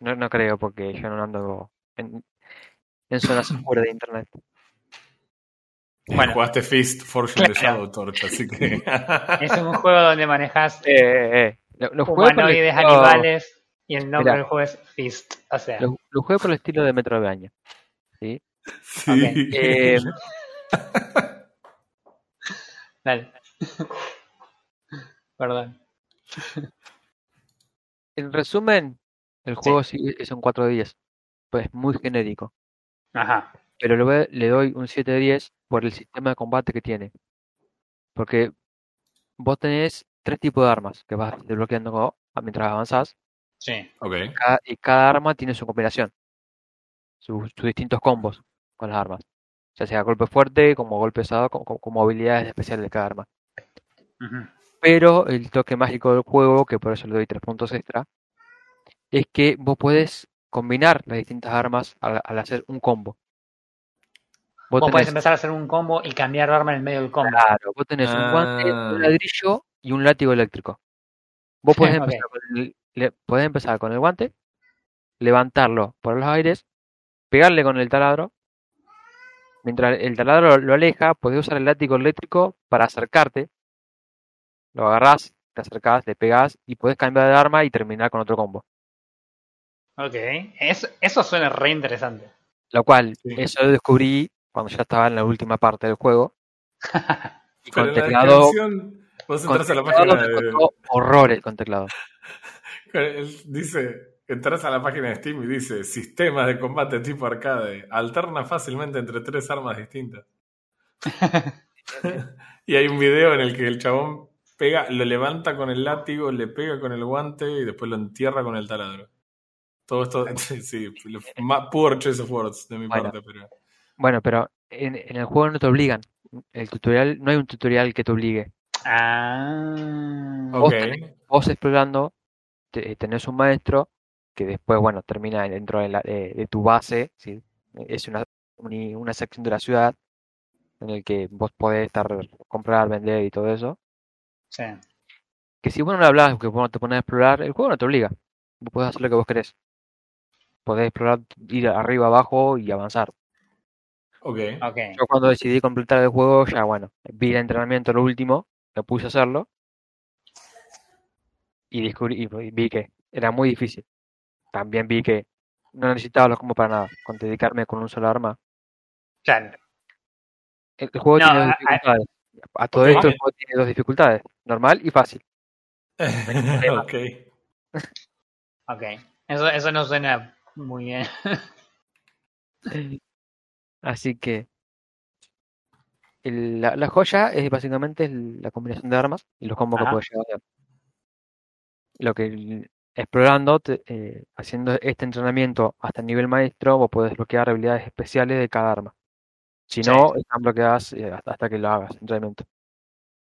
No, no creo porque yo no ando en, en zonas [LAUGHS] seguras de internet. Bueno. Jugaste Fist Fortune Claro. Shadow Torch, así que. [LAUGHS] Es un [LAUGHS] juego donde manejas Eh, eh, eh. Lo, lo jugué por el humanoides, estilo- animales y el nombre Mirá. del juego es Fist. O sea, Lo, lo jugué por el estilo de Metroidvania. ¿sí? sí. Ok. Eh, dale. Perdón. en resumen, el juego sí es un 4 de 10. Pues muy genérico. Ajá. Pero le, le doy un 7 de 10 por el sistema de combate que tiene. Porque vos tenés tres tipos de armas que vas desbloqueando mientras avanzás. Sí. Ok. Cada- y cada arma tiene su combinación. Sus, sus distintos combos con las armas. Ya sea golpe fuerte, como golpe pesado, como, habilidades especiales de cada arma. Ujú. Pero el toque mágico del juego, que por eso le doy tres puntos extra, es que vos podés combinar las distintas armas al, al hacer un combo. Vos Vos podés empezar a hacer un combo y cambiar arma en el medio del combo. claro, vos tenés un guante, Ah. un ladrillo y un látigo eléctrico. Vos podés [LAUGHS] empezar, con el, le- podés empezar con el guante, levantarlo por los aires, pegarle con el taladro. Mientras el taladro lo aleja, podés usar el látigo eléctrico para acercarte. Lo agarrás, te acercás, le pegás y podés cambiar de arma y terminar con otro combo. Ok. Eso, eso suena re interesante. Lo cual, Sí. eso lo descubrí cuando ya estaba en la última parte del juego. [LAUGHS] Y con teclado, vos con entras a la teclado página de. horrores con teclado. [LAUGHS] Dice, entras a la página de Steam y dice, sistemas de combate tipo arcade, alterna fácilmente entre tres armas distintas. [LAUGHS] y hay un video en el que el chabón pega, lo levanta con el látigo, le pega con el guante y después lo entierra con el taladro. Todo esto, [LAUGHS] sí, lo- ma- poor choice of words de mi Bueno. parte, pero... Bueno, pero en, en el juego no te obligan. El tutorial, no hay un tutorial que te obligue. Ah. Vos tenés- Vos explorando, te- tenés un maestro que después, bueno, termina dentro de, la- de- de tu base, ¿sí? Es una, una sección de la ciudad en el que vos podés estar, comprar, vender y todo eso. Sí. Que si vos no le hablas, que vos no te pones a explorar, el juego no te obliga. Vos podés hacer lo que vos querés. Podés explorar, ir arriba, abajo y avanzar. ok. Ok. Yo cuando decidí completar el juego, ya bueno, vi el entrenamiento lo último, me puse a hacerlo y descubrí y vi que era muy difícil. También vi que no necesitaba los combos para nada, con dedicarme con un solo arma. Claro. El, el juego No, tiene dificultades. A todo esto el juego tiene dos dificultades, normal y fácil. [LAUGHS] ok. [LAUGHS] Ok. Eso, eso no suena muy bien. [LAUGHS] Así que el- la, la joya es básicamente la combinación de armas y los combos que Ajá. puedes llegar a hacer. Lo que explorando, te- eh, haciendo este entrenamiento hasta el nivel maestro, vos podés bloquear habilidades especiales de cada arma. Si Sí. no, están bloqueadas eh, hasta, que lo hagas, entrenamiento.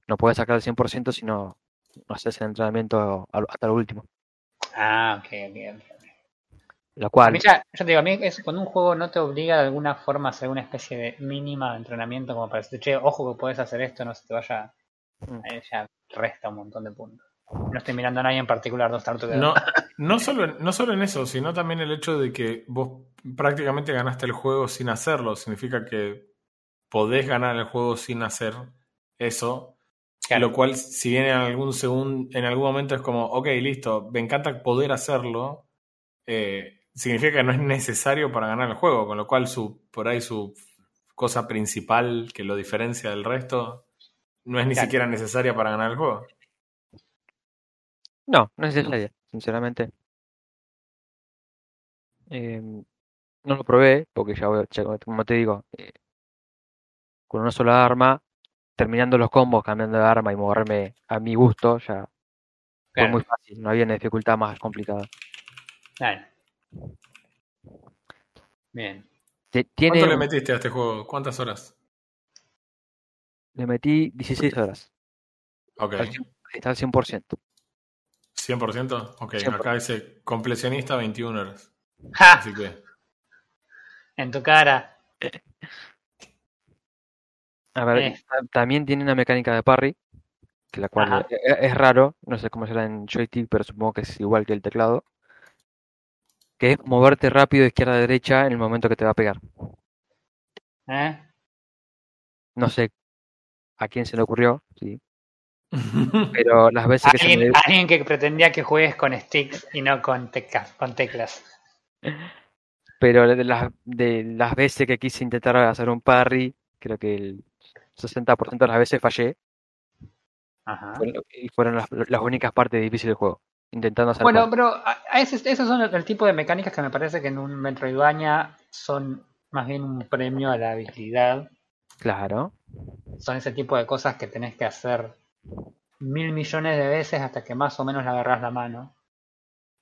No puedes sacar el 100% si no haces el entrenamiento hasta lo último. Ah, ok, ok, ok. Lo cual, mí ya, yo te digo, a mí es cuando un juego no te obliga de alguna forma a hacer una especie de mínima de entrenamiento como para decirte, che, ojo que puedes hacer esto, no se te vaya, Mm. ya resta un montón de puntos. No estoy mirando a nadie en particular, no No, no, solo, no solo en eso, sino también el hecho de que vos prácticamente ganaste el juego sin hacerlo. Significa que podés ganar el juego sin hacer eso. Claro. Lo cual, si bien en algún en algún momento es como, ok, listo, me encanta poder hacerlo, eh, significa que no es necesario para ganar el juego, con lo cual su, por ahí su cosa principal que lo diferencia del resto no es ni Claro. siquiera necesaria para ganar el juego. No, no es necesaria, sinceramente. Eh, no lo probé, porque ya, voy- ya como te digo, eh, con una sola arma, terminando los combos, cambiando de arma y moverme a mi gusto, ya fue muy fácil, no había una dificultad más complicada. Claro. Bien. Tiene, ¿Cuánto le metiste a este juego? ¿Cuántas horas? le metí 16 horas, Ok. al cien- está al 100%. ¿100%? Ok, 100%. acá dice completionista 21 horas. ¡Ja! Así que. En tu cara. A ver, Eh. ta- también tiene una mecánica de parry, que la cual Ajá. e- e- es, raro, no sé cómo será en joystick, pero supongo que es igual que el teclado, que es moverte rápido de izquierda a derecha en el momento que te va a pegar. ¿Eh? No sé a quién se le ocurrió, sí, pero las veces que se Alguien, me... alguien que pretendía que juegues con sticks y no con teclas. Con teclas. Pero de las, de las veces que quise intentar hacer un parry, creo que el 60% de las veces fallé, Ajá. y fueron las, las únicas partes difíciles del juego, intentando hacer Bueno, parry. pero a- a ese- esos son el, el tipo de mecánicas que me parece que en un Metroidvania son más bien un premio a la habilidad. Claro. Son ese tipo de cosas que tenés que hacer mil millones de veces hasta que más o menos le agarrás la mano.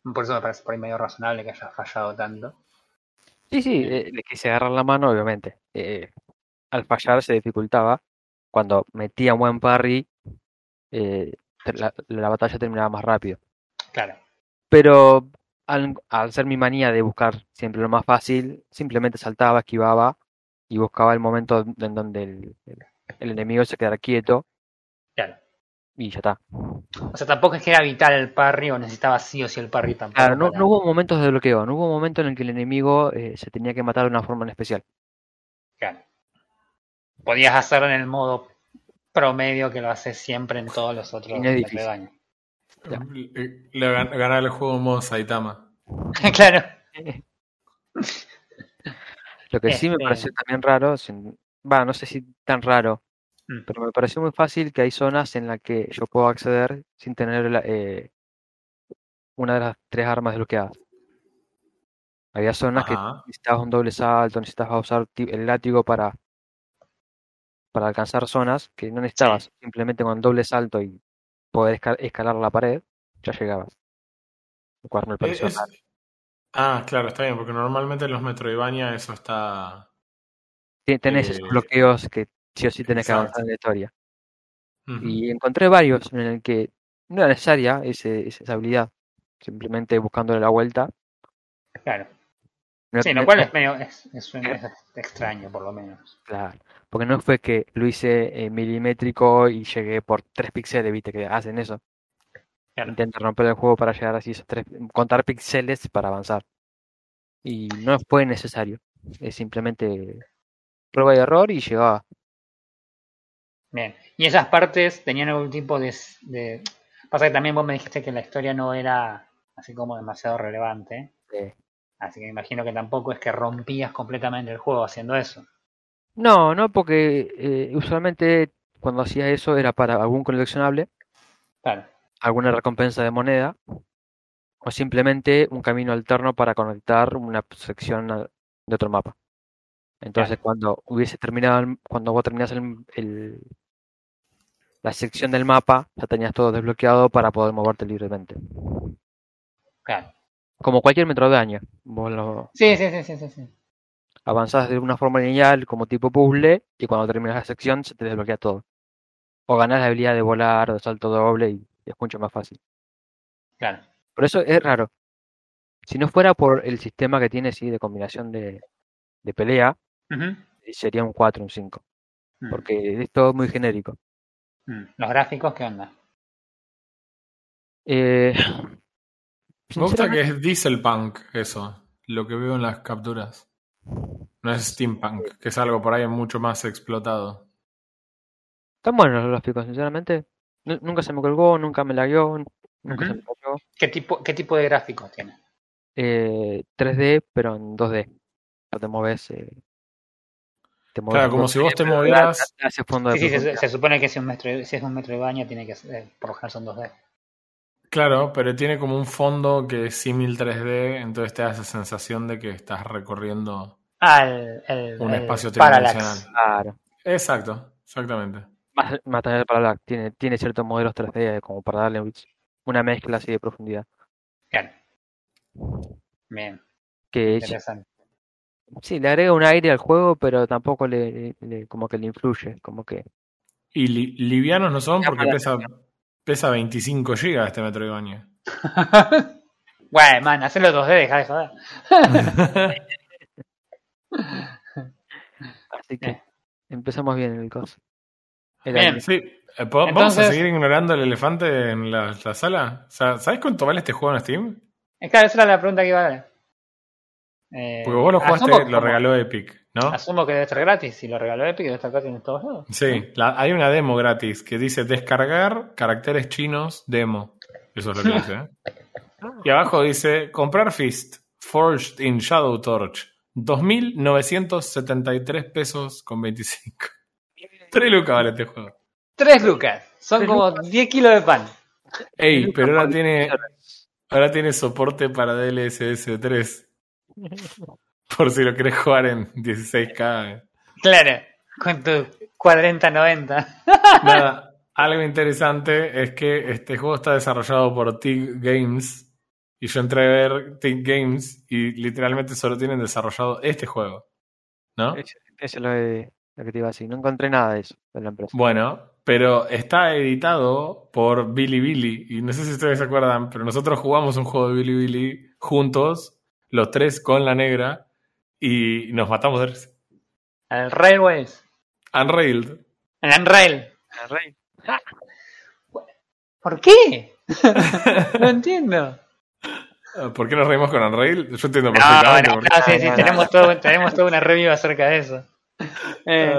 Por eso me parece por ahí medio razonable que haya fallado tanto. Sí, sí, eh, le quise agarrar la mano, obviamente. Eh, al fallar se dificultaba. Cuando metía un buen parry, eh, la, la batalla terminaba más rápido. Claro. Pero al, al ser mi manía de buscar siempre lo más fácil, simplemente saltaba, esquivaba y buscaba el momento en donde el, el- el enemigo se quedara quieto. Y ya está. O sea, tampoco es que era vital el parry o necesitaba sí o sí el parry tampoco. Claro, no, no hubo momentos de bloqueo, no hubo momento en el que el enemigo eh, se tenía que matar de una forma en especial. Claro. Podías hacerlo en el modo promedio que lo haces siempre en todos los otros. Metroidvania. Le, le gan- ganar el juego en modo Saitama. [LAUGHS] claro. [LAUGHS] Lo que sí me Este- pareció también raro, sin- va, no sé si tan raro, Mm. pero me pareció muy fácil que hay zonas en las que yo puedo acceder sin tener la- eh, una de las tres armas desbloqueadas. Había zonas que necesitabas un doble salto, necesitabas usar el látigo para, para alcanzar zonas que no necesitabas. Simplemente con doble salto y poder esca- escalar la pared, ya llegabas. Lo cual me Eh, pareció es-. Ah, claro, está bien, porque normalmente en los Metroidvania eso está. Tenés esos eh, bloqueos que sí o sí tenés que avanzar en la historia. Y encontré varios en el que no era necesaria ese, esa habilidad. Simplemente buscándole la vuelta. Claro. No- Sí, no- lo cual es medio es, es un- es extraño, por lo menos. Claro, porque no fue que lo hice eh, milimétrico y llegué por tres píxeles, viste que hacen eso. Claro. Intentan romper el juego para llegar así esos tres, contar píxeles para avanzar. Y no fue necesario. Es simplemente prueba y error y llegaba. Bien. Y esas partes tenían algún tipo de, de- Pasa que también vos me dijiste que la historia no era así como demasiado relevante. Eh, Así que me imagino que tampoco es que rompías completamente el juego haciendo eso. No, no, porque eh, usualmente cuando hacía eso era para algún coleccionable, Claro. alguna recompensa de moneda, o simplemente un camino alterno para conectar una sección a- de otro mapa. Entonces, Claro. cuando hubiese terminado, cuando vos terminás el, el- la sección del mapa, ya tenías todo desbloqueado para poder moverte libremente. Claro. Como cualquier Metroidvania, vos lo Sí, sí, sí, sí, sí, avanzás de una forma lineal como tipo puzzle y cuando terminas la sección se te desbloquea todo. O ganás la habilidad de volar o de salto doble y es mucho más fácil. Claro. Por eso es raro. Si no fuera por el sistema que tiene, sí, de combinación de, de pelea, sería un 4, un 5. Mm. Porque es todo muy genérico. Mm. Los gráficos, ¿qué onda? Eh, Me gusta que es Dieselpunk eso, lo que veo en las capturas. No es Steampunk, que es algo por ahí mucho más explotado. están buenos los gráficos, sinceramente. Nu- Nunca se me colgó, nunca me lagueó, nunca se Ujú. me cayó. ¿Qué tipo, qué tipo de gráficos tiene? Eh, 3D, pero en 2D. Ya te mueves. eh, te mueves Claro, como si vos te pero movieras- hacia fondo de Sí, sí, se, supone que si, un metro, si es un Metroidvania tiene que ser, por lo general son 2D. Claro, pero tiene como un fondo que es símil 3D, entonces te da esa sensación de que estás recorriendo Ah, el, el, un el espacio tridimensional. Claro. Exacto, exactamente. Más, más también el Parallax. Tiene, tiene ciertos modelos 3D como para darle una mezcla así de profundidad. Claro. Bien, Que interesante. Sí, le agrega un aire al juego, pero tampoco le, le- como que le influye. Como que Y li- livianos no son porque pesa, pesa 25 GB este Metroidvania. [LAUGHS] Bueno, man, hacerlo 2D, deja de joder. [LAUGHS] Así que Eh. empezamos bien el coso. El Bien. Sí, eh, ¿po- ¿vamos a seguir ignorando el elefante en la, la sala? O sea, ¿Sabes cuánto vale este juego en Steam? Es claro, esa era la pregunta que iba a dar. Eh, Porque vos lo jugaste, asumo- lo regaló Epic, ¿no? Asumo que debe estar gratis. Si lo regaló Epic, debe estar gratis en todos lados. Sí, la- hay una demo gratis que dice descargar caracteres chinos demo. Eso es lo que [LAUGHS] dice. ¿eh? Y abajo dice comprar Fist, Forged in Shadow Torch, 2.973 pesos con 25. 3 [LAUGHS] lucas vale este juego. Tres lucas. Son Tres como 10 kilos de pan. Ey, pero ahora tiene, ahora tiene soporte para DLSS 3. Por si lo querés jugar en 16K. Claro. Con tu 40-90. Nada, algo interesante es que este juego está desarrollado por TIG Games. Y yo entré a ver TIG Games y literalmente solo tienen desarrollado este juego. ¿No? Eso, es lo, que- lo que te iba a decir. No encontré nada de eso de la empresa. Bueno, pero está editado por Billy Billy. Y no sé si ustedes se acuerdan, pero nosotros jugamos un juego de Billy Billy juntos, los tres con la negra, y nos matamos de risa. El Railways. Unrailed. El Unrail. El rey. ¿Por qué? [LAUGHS] no entiendo. ¿Por qué nos reímos con Unrailed? Yo entiendo No, perfectamente. no, por qué. no, sí, sí, No, no, tenemos, todo, tenemos toda una review acerca de eso. Eh,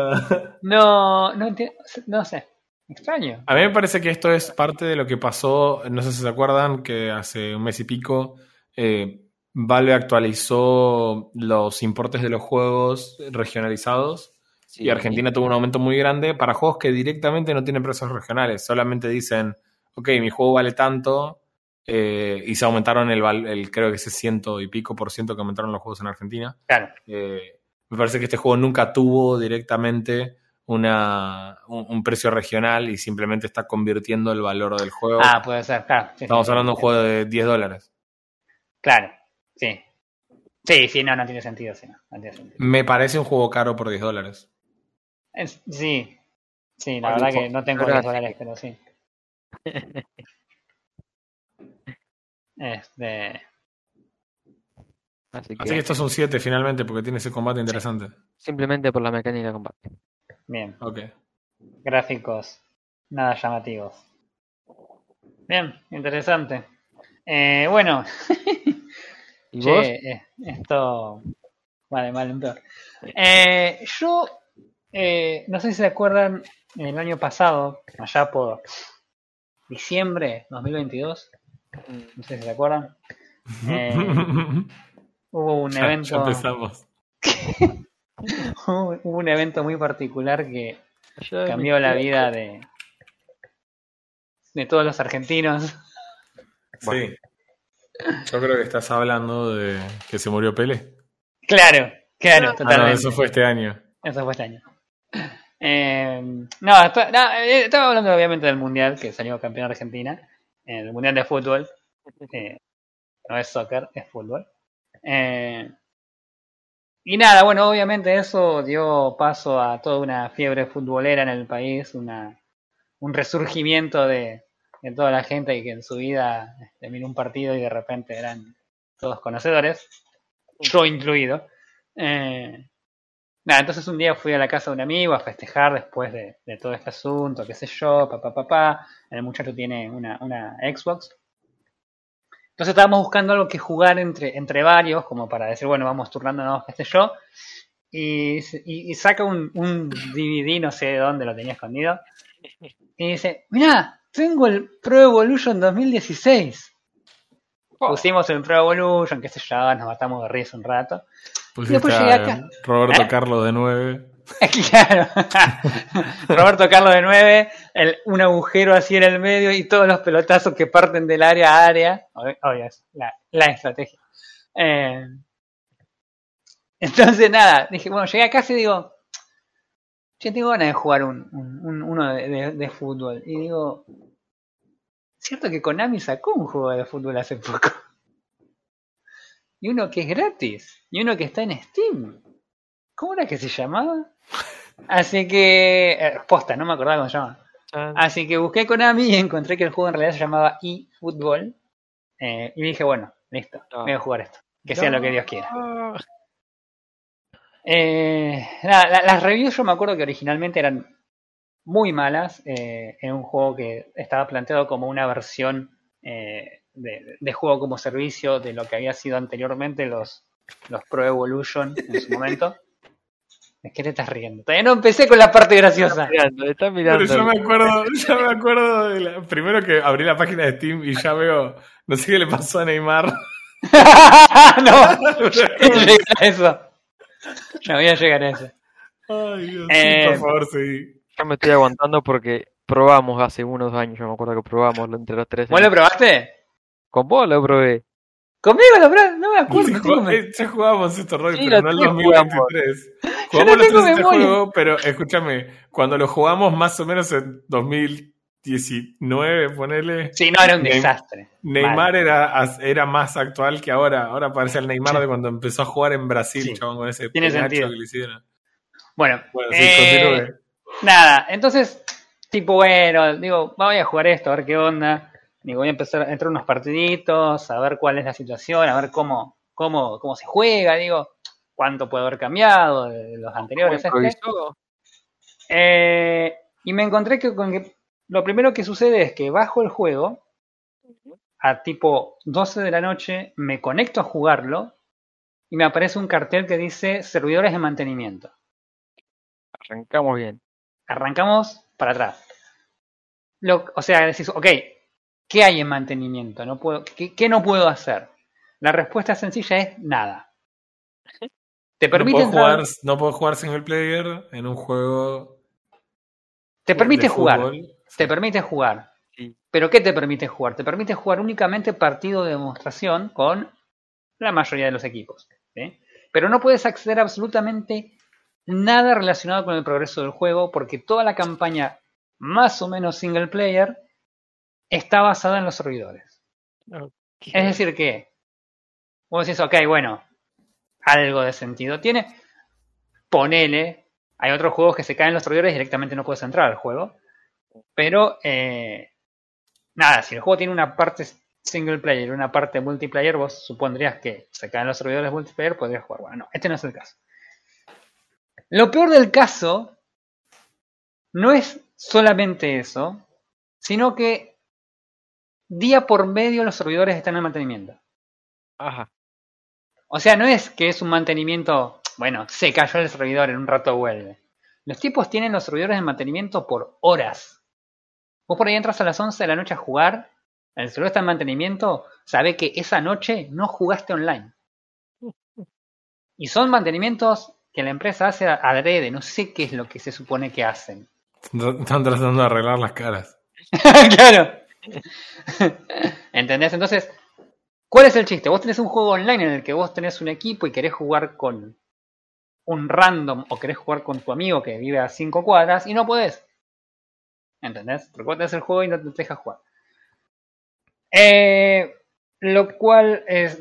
no, no entiendo, no sé. Extraño. A mí me parece que esto es parte de lo que pasó, no sé si se acuerdan, que hace un mes y pico eh, Valve actualizó los importes de los juegos regionalizados Sí, y Argentina tuvo un aumento muy grande para juegos que directamente no tienen precios regionales, solamente dicen, ok, mi juego vale tanto eh, y se aumentaron el, el, creo que ese ciento y pico por ciento que aumentaron los juegos en Argentina. Claro. Eh, me parece que este juego nunca tuvo directamente una, un, un precio regional y simplemente está convirtiendo el valor del juego. Ah, puede ser, claro. sí, Estamos hablando de un juego de 10 dólares. Claro, sí. Sí, sí, no, no tiene sentido, sí, no, no tiene sentido. Me parece un juego caro por 10 dólares. Es- sí, sí, la verdad que pues, no tengo gracias. 10 dólares, pero sí. Este, Así que, Así que esto es un 7 finalmente porque tiene ese combate interesante. simplemente por la mecánica de combate. bien, Ok. gráficos nada llamativos. Bien, interesante. Eh, bueno, [LAUGHS] ¿Y che, vos? eh, esto. Vale, mal, en peor. Eh, yo, eh, no sé si se acuerdan, el año pasado, allá por diciembre 2022, Mm, no sé si se acuerdan, [LAUGHS] eh, hubo un Ya- ya evento. empezamos. [LAUGHS] hubo un evento muy particular que yo cambió la vida de, de todos los argentinos. Sí. Yo creo que estás hablando de que se murió Pele. Claro, claro, Ah, no, totalmente. eso fue este año. Eso fue este año. Eh, no, eh, estaba hablando obviamente del Mundial, que salió campeón Argentina. eh, el Mundial de Fútbol. eh, no es soccer, es fútbol. Eh, y nada, bueno, obviamente eso dio paso a toda una fiebre futbolera en el país, una, un resurgimiento de, de toda la gente que en su vida este, miró un partido y de repente eran todos conocedores, yo incluido. Eh, Nada, entonces un día fui a la casa de un amigo a festejar después de, todo este asunto, qué sé yo, papá, papá. El muchacho tiene una, una Xbox. Entonces estábamos buscando algo que jugar entre, entre varios, como para decir, bueno, vamos turnándonos, qué sé yo. Y, y- y saca un, un DVD, no sé de dónde lo tenía escondido. Y dice, mirá, tengo el Pro Evolution 2016. Pusimos el Pro Evolution, qué sé yo, nos matamos de risa un rato. Pusiste después llegué acá. Roberto ¿Eh? [LAUGHS] Carlos de 9. [LAUGHS] Claro. [LAUGHS] Roberto Carlos de 9, el- un agujero así en el medio y todos los pelotazos que parten del área a área. Obvio, es la, la estrategia. Eh, entonces, nada, dije, bueno, llegué a casa y digo, yo tengo ganas de jugar un, un- un- uno de, de- de fútbol. Y digo, cierto que Konami sacó un juego de fútbol hace poco. Y uno que es gratis. Y uno que está en Steam. ¿Cómo era que se llamaba? Así que. eh, posta, no me acordaba cómo se llamaba. Chan. Así que busqué Konami y encontré que el juego en realidad se llamaba eFootball. Eh, y dije, bueno, listo, No. voy a jugar esto. Que sea lo que Dios quiera. No. Eh, nada, la- las reviews yo me acuerdo que originalmente eran muy malas. eh, en un juego que estaba planteado como una versión eh, de, de juego como servicio de lo que había sido anteriormente los, los Pro Evolution en su momento. [LAUGHS] Es que te estás riendo. Todavía no empecé con la parte graciosa. Mirando, está mirando. Pero yo me acuerdo, ya me acuerdo de la- primero que abrí la página de Steam y ya veo, no sé qué le pasó a Neymar. [LAUGHS] no, ya voy a llegar a eso. Ya voy a llegar a eso. Ay, Dios, Eh, sí, por favor, sí. Yo me estoy aguantando porque probamos hace unos años, yo me acuerdo que probamos lo- entre los tres. ¿Vos lo probaste? Con vos lo probé. ¿Conmigo lo probaste? No me acuerdo. Sí, eh, ya jugábamos esto, Roy, Sí, pero no en sí 2023. [LAUGHS] Yo no Jugamos los tres este juego, pero escúchame, cuando lo jugamos más o menos en 2019, ponele, Sí, no, era un Neym- desastre. Neymar era, era más actual que ahora. Ahora parece el Neymar Sí. de cuando empezó a jugar en Brasil, Sí. chabón, con ese Tiene sentido. que le hicieron. Bueno, Bueno, sí, eh, continúe. Nada, entonces, tipo, bueno, digo, voy a jugar esto, a ver qué onda. Digo, voy a empezar a entrar unos partiditos, a ver cuál es la situación, a ver cómo, cómo, cómo se juega, digo, cuánto puede haber cambiado de los anteriores. este. Eh, y me encontré que, con que lo primero que sucede es que bajo el juego, a tipo 12 de la noche, me conecto a jugarlo y me aparece un cartel que dice servidores de mantenimiento. Arrancamos bien. Arrancamos para atrás. Lo- o sea, decís, ok, ¿qué hay en mantenimiento? No puedo, ¿qué, qué no puedo hacer? La respuesta sencilla es nada. Te No permite, puedo, entrar- jugar, no puedo jugar single player en un juego. te permite de jugar. fútbol. Te permite jugar. Sí. ¿Pero qué te permite jugar? Te permite jugar únicamente partido de demostración con la mayoría de los equipos. ¿sí? Pero no puedes acceder a absolutamente nada relacionado con el progreso del juego porque toda la campaña más o menos single player está basada en los servidores. Es decir que vos decís, ok, bueno, algo de sentido tiene. Ponele, hay otros juegos que se caen los servidores y directamente no puedes entrar al juego. Pero, eh, nada, si el juego tiene una parte single player y una parte multiplayer, vos supondrías que se caen los servidores multiplayer, podrías jugar. Bueno, no, este no es el caso. Lo peor del caso no es solamente eso, sino que día por medio los servidores están en mantenimiento. Ajá. O sea, no es que es un mantenimiento, bueno, se cayó el servidor, en un rato vuelve. Los tipos tienen los servidores de mantenimiento por horas. Vos por ahí entras a las 11 de la noche a jugar, el servidor está en mantenimiento, sabe que esa noche no jugaste online. [LAUGHS] Y son mantenimientos que la empresa hace adrede, no sé qué es lo que se supone que hacen. Están tratando de arreglar las caras. [LAUGHS] claro. ¿Entendés? Entonces, ¿cuál es el chiste? Vos tenés un juego online en el que vos tenés un equipo y querés jugar con un random o querés jugar con tu amigo que vive a 5 cuadras y no podés. ¿Entendés? Porque vos tenés el juego y no te deja jugar. Eh, lo cual es.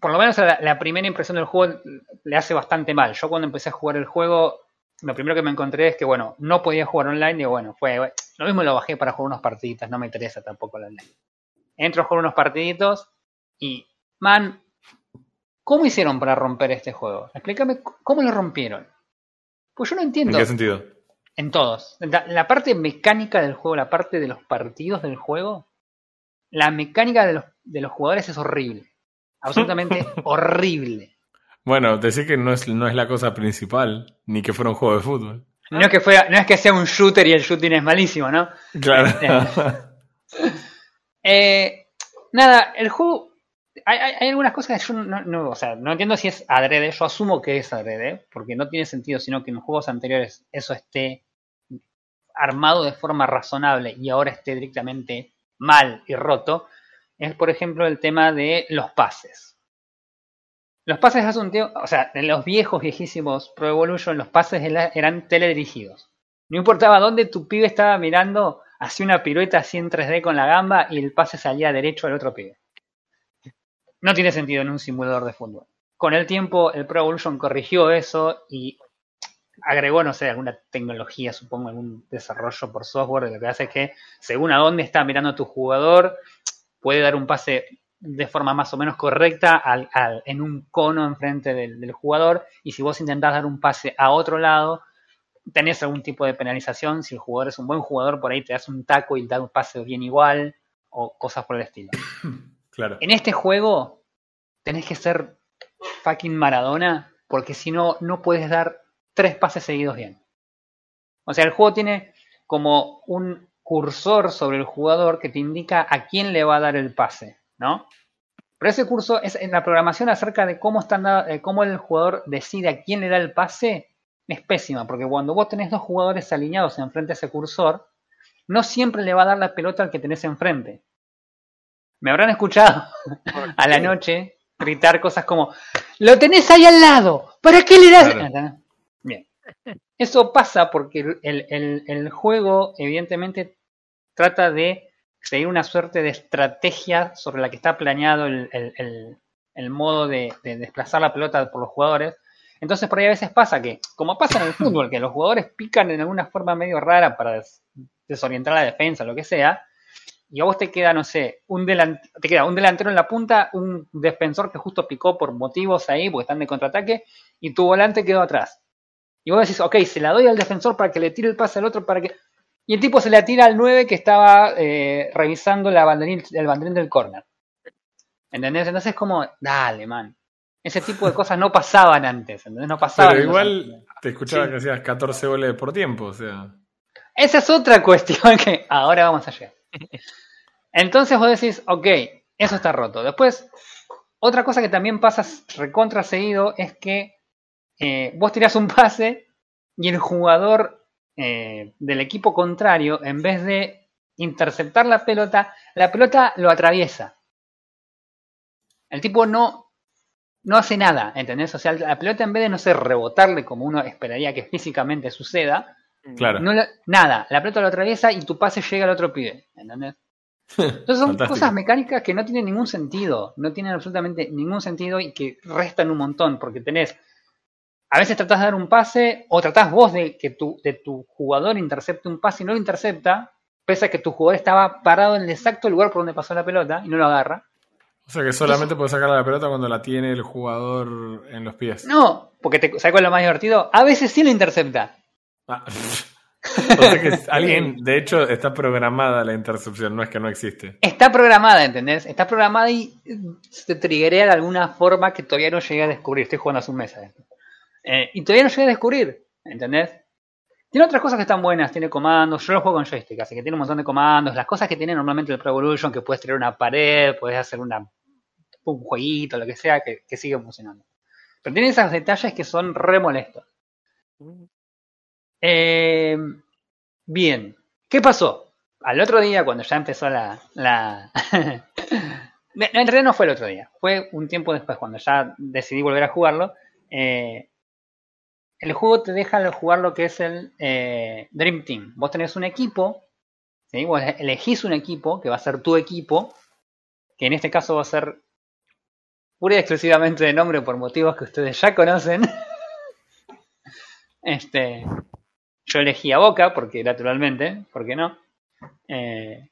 Por lo menos la, la primera impresión del juego le hace bastante mal. Yo cuando empecé a jugar el juego, lo primero que me encontré es que, bueno, no podía jugar online y bueno, fue, lo mismo lo bajé para jugar unos partiditas, no me interesa tampoco el online. Entro a jugar unos partiditos y, man, ¿cómo hicieron para romper este juego? Explícame cómo lo rompieron. Pues yo no ¿En entiendo. qué sentido? En todos. La, la parte mecánica del juego, la parte de los partidos del juego, la mecánica de los, de los jugadores es horrible. Absolutamente [LAUGHS] horrible. Bueno, decir que no es, no es la cosa principal, ni que fuera un juego de fútbol. No es que fuera, no es que sea un shooter y el shooting es malísimo, ¿no? Claro. Eh, nada, el juego. Hay, hay- hay algunas cosas que yo no, no- o sea, no entiendo si es adrede. Yo asumo que es adrede, porque no tiene sentido, sino que en los juegos anteriores eso esté armado de forma razonable y ahora esté directamente mal y roto. Es, por ejemplo, el tema de los pases. Los pases hace un tiempo, o sea, en los viejos, viejísimos Pro Evolution, los pases era- eran teledirigidos. No importaba dónde tu pibe estaba mirando, hacía una pirueta así en 3D con la gamba y el pase salía derecho al otro pibe. No tiene sentido en un simulador de fútbol. Con el tiempo, el Pro Evolution corrigió eso y agregó, no sé, alguna tecnología, supongo, algún desarrollo por software, de lo que hace es que, según a dónde está mirando tu jugador, puede dar un pase de forma más o menos correcta al, al- en un cono enfrente del, del jugador y si vos intentás dar un pase a otro lado, tenés algún tipo de penalización. Si el jugador es un buen jugador, por ahí te das un taco y te da un pase bien igual o cosas por el estilo. [COUGHS] Claro. En este juego tenés que ser fucking Maradona porque si no, no puedes dar tres pases seguidos bien. O sea, el juego tiene como un cursor sobre el jugador que te indica a quién le va a dar el pase, ¿no? Pero ese curso es en la programación acerca de cómo, están eh, cómo el jugador decide a quién le da el pase, es pésima, porque cuando vos tenés dos jugadores alineados enfrente a ese cursor, no siempre le va a dar la pelota al que tenés enfrente. Me habrán escuchado a la noche gritar cosas como ¡Lo tenés ahí al lado! ¿Para qué le das? Claro. ¿Entendés? Bien. Eso pasa porque el- el juego, evidentemente, trata de seguir una suerte de estrategia sobre la que está planeado el, el- modo de, de desplazar la pelota por los jugadores. Entonces, por ahí a veces pasa que, como pasa en el fútbol, que los jugadores pican en alguna forma medio rara para des- desorientar la defensa, lo que sea, y a vos te queda, no sé, un te queda un delantero en la punta, un defensor que justo picó por motivos ahí, porque están de contraataque, y tu volante quedó atrás. Y vos decís, ok, se la doy al defensor para que le tire el pase al otro para que. Y el tipo se la tira al 9 que estaba eh, revisando la banderín, el banderín del corner. ¿Entendés? Entonces es como, dale, man. Ese tipo de cosas no pasaban antes, ¿entendés? No pasaban. Pero igual te escuchaba Sí. que hacías 14 goles por tiempo, o sea. Esa es otra [LAUGHS] cuestión que ahora vamos a llegar. Entonces vos decís, ok, eso está roto. Después, otra cosa que también pasa recontra seguido es que eh, vos tirás un pase y el jugador eh, del equipo contrario, en vez de interceptar la pelota, la pelota lo atraviesa. El tipo no, no hace nada, ¿entendés? O sea, la pelota en vez de no ser rebotarle como uno esperaría que [LAUGHS] físicamente suceda, Claro. no la- nada, la pelota lo atraviesa y tu pase llega al otro pibe, ¿entendés? [LAUGHS] Entonces son Fantástico. cosas mecánicas que no tienen ningún sentido, no tienen absolutamente ningún sentido y que restan un montón, porque tenés, a veces tratás de dar un pase o tratás vos de que tu, de tu jugador intercepte un pase y no lo intercepta, pese a que tu jugador estaba parado en el exacto lugar por donde pasó la pelota y no lo agarra. O sea que solamente puedes sacar la pelota cuando la tiene el jugador en los pies. No, porque te, ¿sabes cuál es lo más divertido? A veces sí lo intercepta. Ah. [LAUGHS] o sea que [LAUGHS] alguien, de hecho, está programada la intercepción, no es que no existe. Está programada, ¿entendés? Está programada y se triggerea de alguna forma que todavía no llegué a descubrir. Estoy jugando hace un mes a esto. Eh, y todavía no llegué a descubrir, ¿entendés? Tiene otras cosas que están buenas, tiene comandos. Yo lo juego con joystick, así que tiene un montón de comandos. Las cosas que tiene normalmente el Pro Evolution, que puedes tirar una pared, puedes hacer una, un jueguito, lo que sea, que, sigue funcionando. Pero tiene esos detalles que son re molestos. Eh, bien, ¿qué pasó? Al otro día, cuando ya empezó la... [LAUGHS] en realidad no fue el otro día, fue un tiempo después, cuando ya decidí volver a jugarlo. eh, el juego te deja jugar lo que es el eh, Dream Team. Vos tenés un equipo, vos elegís un equipo que va a ser tu equipo, que en este caso va a ser pura y exclusivamente de nombre por motivos que ustedes ya conocen. [LAUGHS] Este, yo elegí a Boca, porque naturalmente, ¿por qué no? Eh,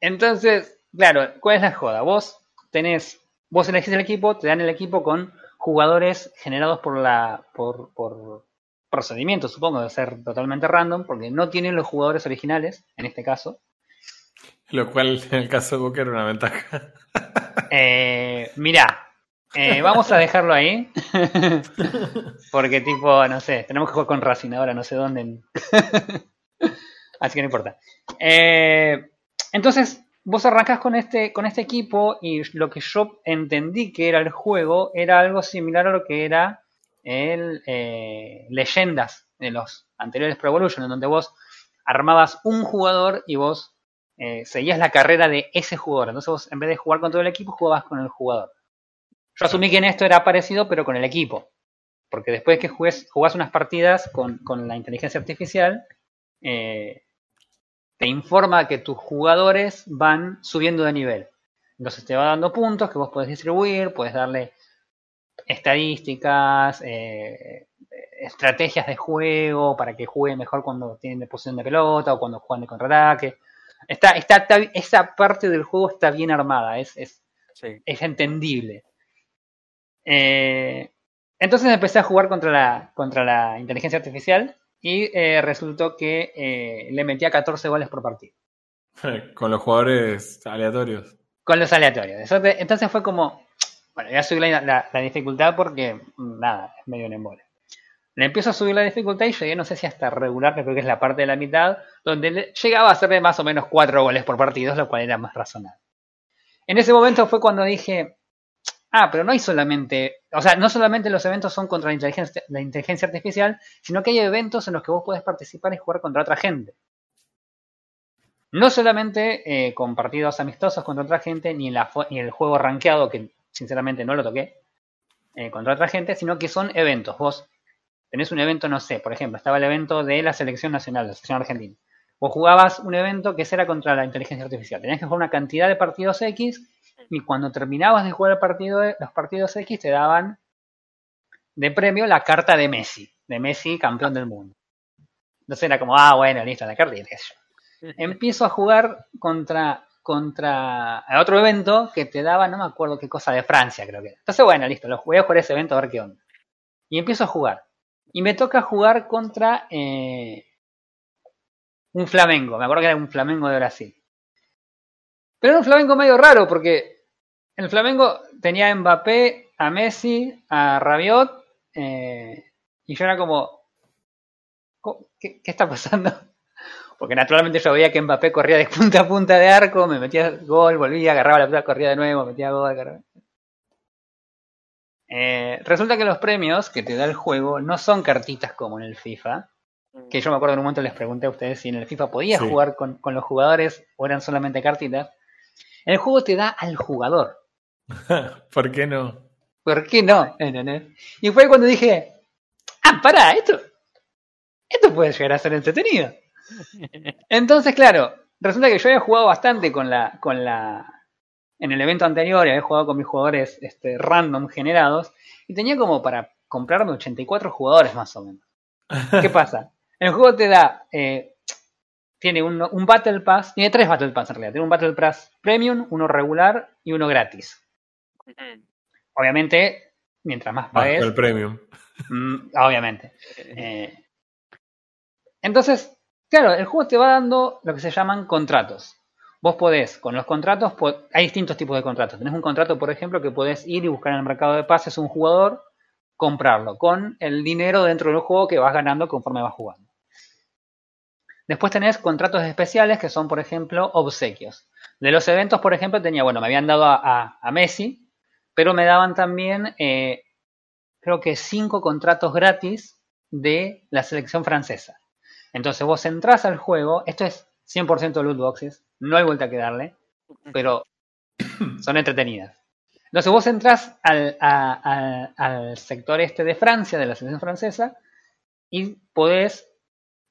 entonces, claro, ¿cuál es la joda? Vos tenés, vos elegís el equipo, te dan el equipo con jugadores generados por la, por, por procedimiento, supongo, de ser totalmente random, porque no tienen los jugadores originales, en este caso. Lo cual en el caso de Boca era una ventaja. Eh, mirá, eh, vamos a dejarlo ahí. [LAUGHS] Porque tipo, no sé, tenemos que jugar con Racing ahora, no sé dónde. [LAUGHS] Así que no importa. Eh, entonces, vos arrancás con este, con este equipo y lo que yo entendí que era el juego era algo similar a lo que era el eh, Leyendas de los anteriores Pro Evolution, en donde vos armabas un jugador y vos eh, seguías la carrera de ese jugador. Entonces vos, en vez de jugar con todo el equipo, jugabas con el jugador. Yo asumí que en esto era parecido, pero con el equipo. Porque después que jugás unas partidas con, con la inteligencia artificial, eh, te informa que tus jugadores van subiendo de nivel. Entonces te va dando puntos que vos podés distribuir, puedes darle estadísticas, eh, estrategias de juego para que juegue mejor cuando tienen de posición de pelota o cuando juegan de contraataque. Está, está, está- esa parte del juego está bien armada, es, es, Sí. es entendible. Eh, entonces empecé a jugar contra la, contra la inteligencia artificial y eh, resultó que eh, le metía 14 goles por partido. [LAUGHS] Con los jugadores aleatorios. Con los aleatorios. Entonces fue como, bueno, voy a subir la, la- la dificultad porque, mm, nada, es medio un embole. Le empiezo a subir la dificultad y llegué, no sé si hasta regular, que creo que es la parte de la mitad, donde le- llegaba a hacerle más o menos 4 goles por partido, lo cual era más razonable. En ese momento fue cuando dije, ah, pero no hay solamente, o sea, no solamente los eventos son contra la inteligencia, artificial, sino que hay eventos en los que vos podés participar y jugar contra otra gente. No solamente eh, con partidos amistosos contra otra gente, ni la, el juego rankeado, que sinceramente no lo toqué, eh, contra otra gente, sino que son eventos. Vos tenés un evento, no sé, por ejemplo, estaba el evento de la selección nacional, la selección argentina. Vos jugabas un evento que era contra la inteligencia artificial. Tenías que jugar una cantidad de partidos X y cuando terminabas de jugar el partido, los partidos X te daban de premio la carta de Messi, de Messi campeón del mundo. Entonces era como, ah, bueno, listo, la carta y yo [LAUGHS] empiezo a jugar contra contra otro evento que te daba, no me acuerdo qué cosa de Francia, creo que era. Entonces, bueno, listo, lo voy a jugar ese evento a ver qué onda. Y empiezo a jugar. Y me toca jugar contra eh, un Flamengo. Me acuerdo que era un Flamengo de Brasil. Pero era un Flamengo medio raro porque el Flamengo tenía a Mbappé, a Messi, a Rabiot, eh, y yo era como, "Co- ¿qué, qué está pasando? [LAUGHS] Porque naturalmente yo veía que Mbappé corría de punta a punta de arco, me metía gol, volvía, agarraba la pelota, corría de nuevo, metía gol. agarraba- Eh, resulta que los premios que te da el juego no son cartitas como en el FIFA. Que yo me acuerdo en un momento les pregunté a ustedes si en el FIFA podías Sí. jugar con, con los jugadores o eran solamente cartitas. El juego te da al jugador. [LAUGHS] ¿Por qué no? ¿Por qué no? Y fue cuando dije, ah, pará, esto, esto puede llegar a ser entretenido. [LAUGHS] Entonces, claro, resulta que yo había jugado bastante con la, con la, en el evento anterior, y había jugado con mis jugadores este, random generados, y tenía como para comprarme 84 jugadores más o menos. ¿Qué [LAUGHS] pasa? El juego te da, eh, tiene un, un Battle Pass, tiene tres Battle Pass en realidad, tiene un Battle Pass Premium, uno regular y uno gratis. Obviamente, mientras más Ah, pagues, el premium. mm, obviamente. Eh, entonces, claro, el juego te va dando lo que se llaman contratos. Vos podés, con los contratos, hay distintos tipos de contratos. Tenés un contrato, por ejemplo, que podés ir y buscar en el mercado de pases un jugador, comprarlo con el dinero dentro del juego que vas ganando conforme vas jugando. Después tenés contratos especiales que son, por ejemplo, obsequios. De los eventos, por ejemplo, tenía, bueno, me habían dado a, a- a Messi, pero me daban también, eh, creo que cinco contratos gratis de la selección francesa. Entonces vos entrás al juego, esto es 100% loot boxes, no hay vuelta que darle, pero [COUGHS] son entretenidas. Entonces vos entrás al, a- al sector este de Francia, de la selección francesa, y podés,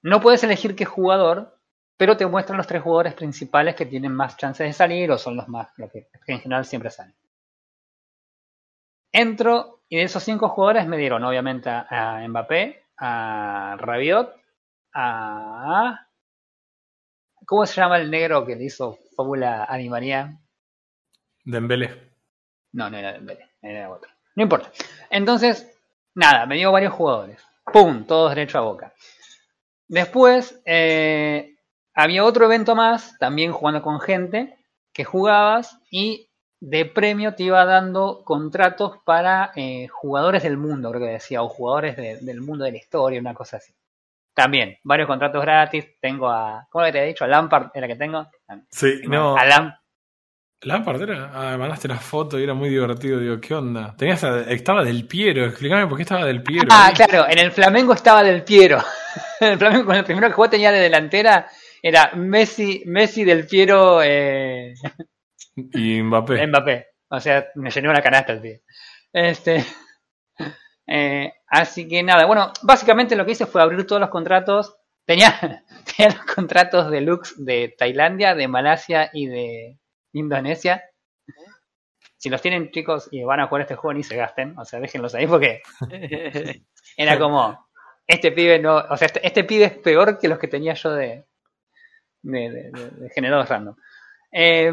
no podés elegir qué jugador, pero te muestran los tres jugadores principales que tienen más chances de salir o son los más, lo que que en general siempre salen. Entro y de esos cinco jugadores me dieron obviamente a, a Mbappé, a Rabiot, a... ¿Cómo se llama el negro que le hizo fábula a Di María? Dembélé. No, no era Dembélé, era otro. No importa. Entonces, nada, me dio varios jugadores. ¡Pum! Todos derecho a boca. Después, eh, había otro evento más, también jugando con gente, que jugabas y de premio te iba dando contratos para eh, jugadores del mundo, creo que decía, o jugadores de- del mundo de la historia, una cosa así. También, varios contratos gratis. Tengo a. ¿Cómo te he dicho? A Lampard era que tengo. Sí, no. A Lam- Lampard era. Ah, me mandaste la foto y era muy divertido. Digo, ¿qué onda? Tenías a- estaba del Piero. Explícame por qué estaba del Piero. Ah, claro, en el Flamengo estaba Del Piero. [LAUGHS] el Flamengo, con el primero que jugó tenía de delantera, era Messi, Messi Del Piero, eh, Y Mbappé. [LAUGHS] Mbappé. O sea, me llenó la canasta el pibe. Este, [LAUGHS] eh, así que nada, bueno, básicamente lo que hice fue abrir todos los contratos. Tenía, tenía los contratos deluxe de Tailandia, de Malasia y de Indonesia. Si los tienen chicos y van a jugar este juego, ni se gasten. O sea, déjenlos ahí porque era como, este pibe no, o sea, este, este pibe es peor que los que tenía yo de, de, generados random. Eh,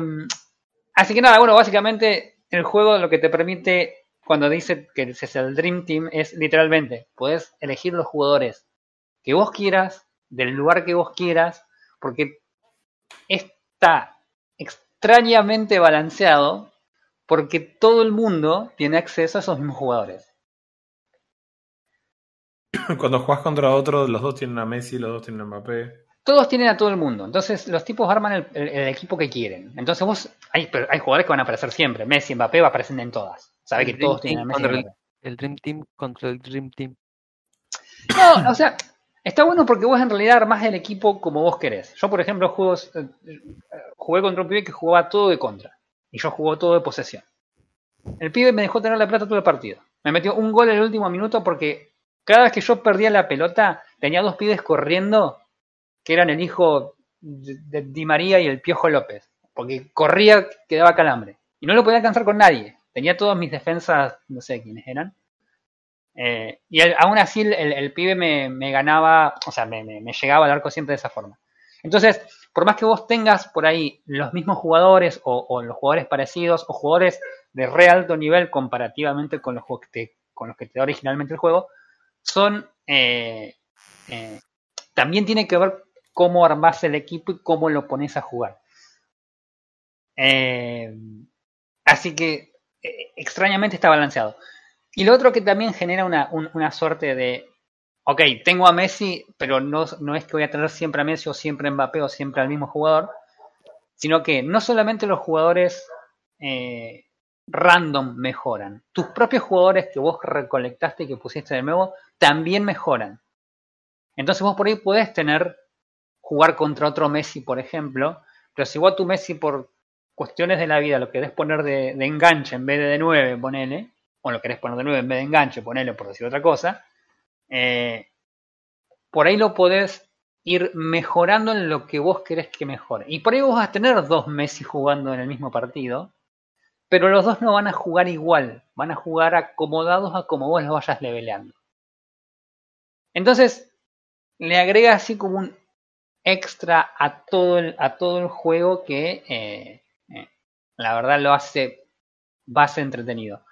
así que nada, bueno, básicamente el juego lo que te permite cuando dice que es el Dream Team es literalmente, puedes elegir los jugadores que vos quieras, del lugar que vos quieras, porque está extrañamente balanceado porque todo el mundo tiene acceso a esos mismos jugadores. [COUGHS] Cuando jugás contra otro, los dos tienen a Messi, los dos tienen a Mbappé. Todos tienen a todo el mundo. Entonces, los tipos arman el, el- el equipo que quieren. Entonces, vos. Hay, jugadores que van a aparecer siempre. Messi, Mbappé va a aparecer en todas. Sabe El que Dream todos tienen a Messi contra el-. El Dream Team contra el Dream Team. No, o sea, está bueno porque vos en realidad armás el equipo como vos querés. Yo, por ejemplo, eh, jugué contra un pibe que jugaba todo de contra. Y yo jugó todo de posesión. El pibe me dejó tener la plata todo el partido. Me metió un gol en el último minuto porque cada vez que yo perdía la pelota, tenía dos pibes corriendo que eran el hijo de, Di María y el Piojo López. Porque corría, que daba calambre. Y no lo podía alcanzar con nadie. Tenía todas mis defensas, no sé quiénes eran. Eh, y el- aún así el, pibe me, ganaba, o sea, me, llegaba al arco siempre de esa forma. Entonces, por más que vos tengas por ahí los mismos jugadores o, los jugadores parecidos o jugadores de re alto nivel comparativamente con los, que te, con los que te da originalmente el juego, son... eh, eh, también tiene que ver cómo armás el equipo y cómo lo pones a jugar. Eh, así que extrañamente está balanceado. Y lo otro que también genera una, un- una suerte de, ok, tengo a Messi, pero no, no es que voy a tener siempre a Messi o siempre a Mbappé o siempre al mismo jugador, sino que no solamente los jugadores random mejoran, tus propios jugadores que vos recolectaste y que pusiste de nuevo también mejoran. Entonces vos por ahí podés tener, jugar contra otro Messi, por ejemplo, pero si vos a tu Messi por cuestiones de la vida lo querés poner de, enganche en vez de de 9, ponele, o lo querés poner de 9 en vez de enganche, ponele por decir otra cosa, eh, por ahí lo podés ir mejorando en lo que vos querés que mejore. Y por ahí vos vas a tener dos Messi jugando en el mismo partido, pero los dos no van a jugar igual, van a jugar acomodados a como vos los vayas leveleando. Entonces, le agrega así como un extra a todo el, a todo el juego que eh, eh, la verdad lo hace base entretenido.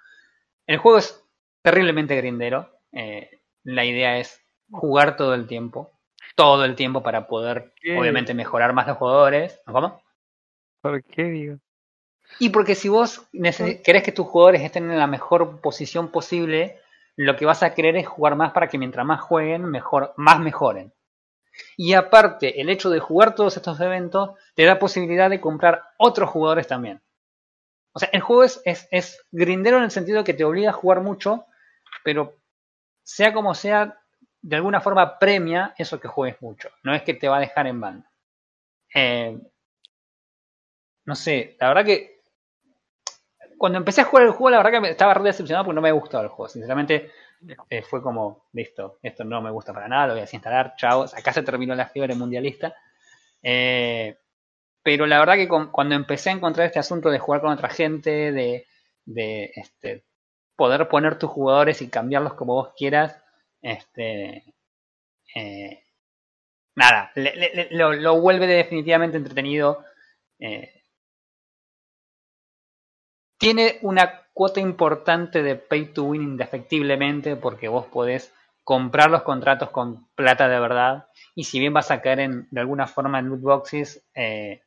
El juego es terriblemente grindero. eh, la idea es jugar todo el tiempo. Todo el tiempo para poder, ¿Qué? obviamente, mejorar más los jugadores. ¿Cómo? ¿Por qué digo? Y porque si vos querés que tus jugadores estén en la mejor posición posible, lo que vas a querer es jugar más para que mientras más jueguen, mejor, más mejoren. Y aparte, el hecho de jugar todos estos eventos te da posibilidad de comprar otros jugadores también. O sea, el juego es, es, es grindero en el sentido que te obliga a jugar mucho, pero sea como sea, de alguna forma premia eso que juegues mucho. No es que te va a dejar en banda. Eh, no sé, la verdad que cuando empecé a jugar el juego, la verdad que estaba re decepcionado porque no me gustaba el juego. Sinceramente, eh, fue como, listo, esto no me gusta para nada, lo voy a desinstalar, chao. Acá se terminó la fiebre mundialista. Eh, pero la verdad que cuando empecé a encontrar este asunto de jugar con otra gente, de, de este, poder poner tus jugadores y cambiarlos como vos quieras, este, eh, nada, lo vuelve definitivamente entretenido. eh, tiene una cuota importante de pay to win indefectiblemente porque vos podés comprar los contratos con plata de verdad y si bien vas a caer en, de alguna forma en loot boxes, eh,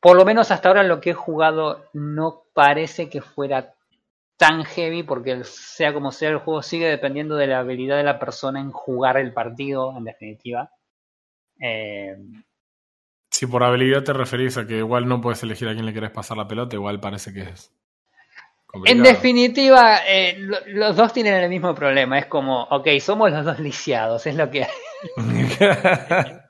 por lo menos hasta ahora lo que he jugado no parece que fuera tan heavy porque sea como sea el juego sigue dependiendo de la habilidad de la persona en jugar el partido en definitiva. Eh, Si por habilidad te referís a que igual no puedes elegir a quién le querés pasar la pelota, igual parece que es. En complicado. definitiva, eh, lo- los dos tienen el mismo problema. Es como, ok, somos los dos lisiados, es lo que hay. [LAUGHS]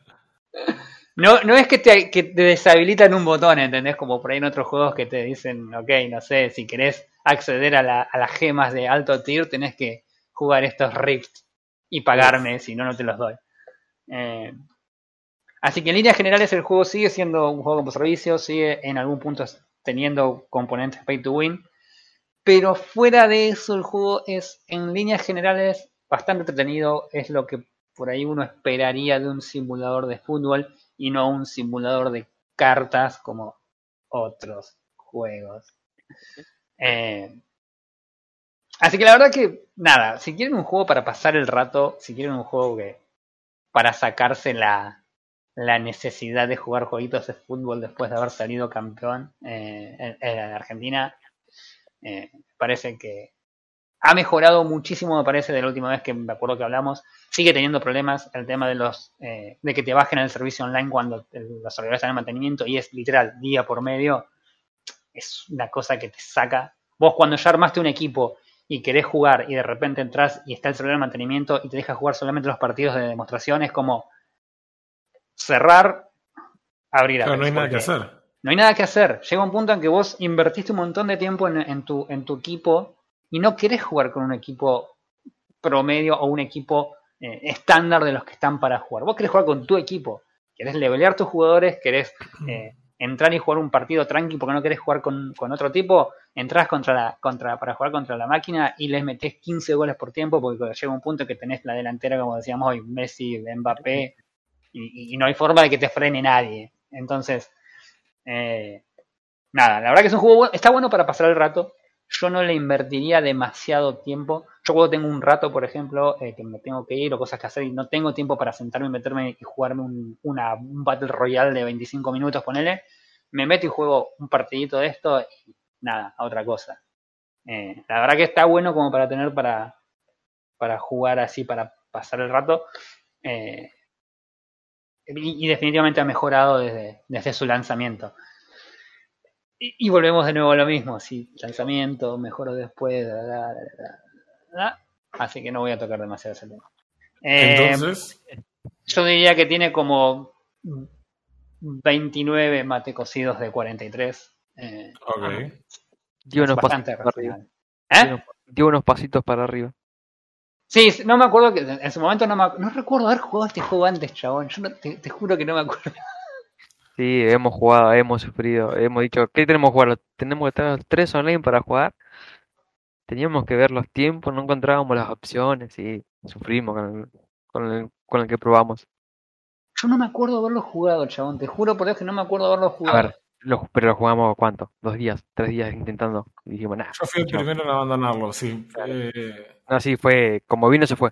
No, no es que te, que te deshabilitan un botón, ¿entendés? Como por ahí en otros juegos que te dicen, ok, no sé, si querés acceder a, la- a las gemas de alto tier, tenés que jugar estos rifts y pagarme, si no, no te los doy. Eh, así que en líneas generales el juego sigue siendo un juego como servicio, sigue en algún punto teniendo componentes pay to win, pero fuera de eso el juego es en líneas generales bastante entretenido, es lo que por ahí uno esperaría de un simulador de fútbol y no un simulador de cartas como otros juegos. Eh, así que la verdad que, nada, si quieren un juego para pasar el rato, si quieren un juego que para sacarse la, la necesidad de jugar jueguitos de fútbol después de haber salido campeón eh, en, en, Argentina, eh, parece que ha mejorado muchísimo, me parece, de la última vez que me acuerdo que hablamos. Sigue teniendo problemas el tema de los eh, de que te bajen el servicio online cuando los servidores están en mantenimiento y es literal día por medio. Es una cosa que te saca. Vos cuando ya armaste un equipo y querés jugar y de repente entras y está el servidor en mantenimiento y te deja jugar solamente los partidos de demostración, es como cerrar, abrir. Pero no hay nada que hacer. No hay nada que hacer. Llega un punto en que vos invertiste un montón de tiempo en, en, tu, en tu equipo y no querés jugar con un equipo promedio o un equipo eh, estándar de los que están para jugar. Vos querés jugar con tu equipo. Querés levelear tus jugadores, querés eh, entrar y jugar un partido tranqui porque no querés jugar con, con otro tipo. Entrás contra la, contra, para jugar contra la máquina y les metés 15 goles por tiempo porque llega un punto que tenés la delantera, como decíamos hoy, Messi, Mbappé, y, y no hay forma de que te frene nadie. Entonces, eh, nada, la verdad que es un juego, está bueno para pasar el rato. Yo no le invertiría demasiado tiempo. Yo cuando tengo un rato, por ejemplo, eh, que me tengo que ir o cosas que hacer y no tengo tiempo para sentarme y meterme y jugarme un, un Battle Royale de 25 minutos, ponele, me meto y juego un partidito de esto y nada, a otra cosa. Eh, la verdad que está bueno como para tener para, para jugar así, para pasar el rato. Eh, y, y, definitivamente ha mejorado desde, desde su lanzamiento. Y, y, volvemos de nuevo a lo mismo, sí, lanzamiento, mejoró después, da, da, da, así que no voy a tocar demasiado ese tema. Eh, Entonces, yo diría que tiene como 29 mate cocidos de 43. Eh, ok. Dio unos, bastante pasitos para arriba. ¿Eh? Dio unos pasitos para arriba. Sí, no me acuerdo que en su momento no me no recuerdo haber jugado este juego antes, chabón. Yo no, te, te, juro que no me acuerdo. Sí, hemos jugado, hemos sufrido, hemos dicho, ¿qué tenemos que jugar? Tenemos que tener tres online para jugar. Teníamos que ver los tiempos, no encontrábamos las opciones y sufrimos con el, con el, con el que probamos. Yo no me acuerdo haberlo jugado, chabón. Te juro por Dios que no me acuerdo haberlo jugado. A ver, lo, pero lo jugamos ¿cuánto? Dos días, tres días intentando. Y dijimos, nah, Yo fui el primero en abandonarlo, sí. Eh, No, sí, fue como vino se fue.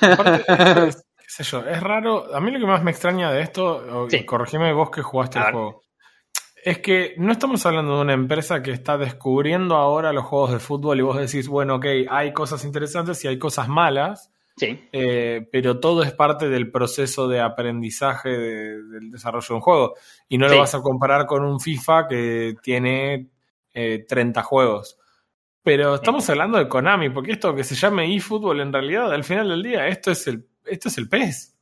aparte, [LAUGHS] es- qué sé yo, es raro. A mí lo que más me extraña de esto, Sí. corregime vos que jugaste el juego, es que no estamos hablando de una empresa que está descubriendo ahora los juegos de fútbol y vos decís, bueno, ok, hay cosas interesantes y hay cosas malas, Sí, eh, pero todo es parte del proceso de aprendizaje de- del desarrollo de un juego. Y no Sí. lo vas a comparar con un FIFA que tiene eh, 30 juegos. Pero estamos hablando de Konami, porque esto que se llame eFootball, en realidad, al final del día, esto es el, esto es el PES.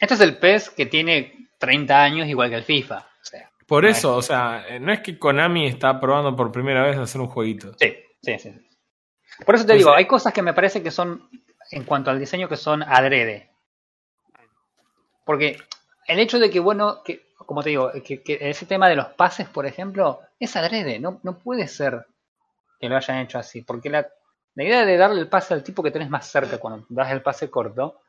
Este es el PES que tiene 30 años igual que el FIFA. O sea, Por No eso, o sea, eh, no es que Konami está probando por primera vez hacer un jueguito. sí, sí, sí. Por eso te digo, hay cosas que me parece que son, en cuanto al diseño, que son adrede. Porque el hecho de que, bueno, que, como te digo, que, ese tema de los pases, por ejemplo, es adrede. No, no puede ser que lo hayan hecho así. Porque la, la idea de darle el pase al tipo que tenés más cerca cuando das el pase corto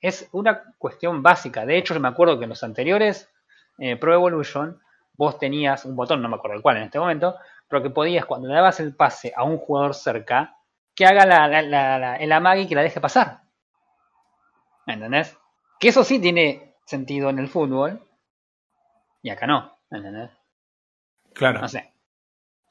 es una cuestión básica. De hecho, yo me acuerdo que en los anteriores eh, Pro Evolution vos tenías un botón, no me acuerdo el cual en este momento, pero que podías, cuando le dabas el pase a un jugador cerca, que haga la, la, la, la- el amague y que la deje pasar. ¿Me entendés? Que eso sí tiene sentido en el fútbol, y acá no, ¿me entendés? Claro. No sé.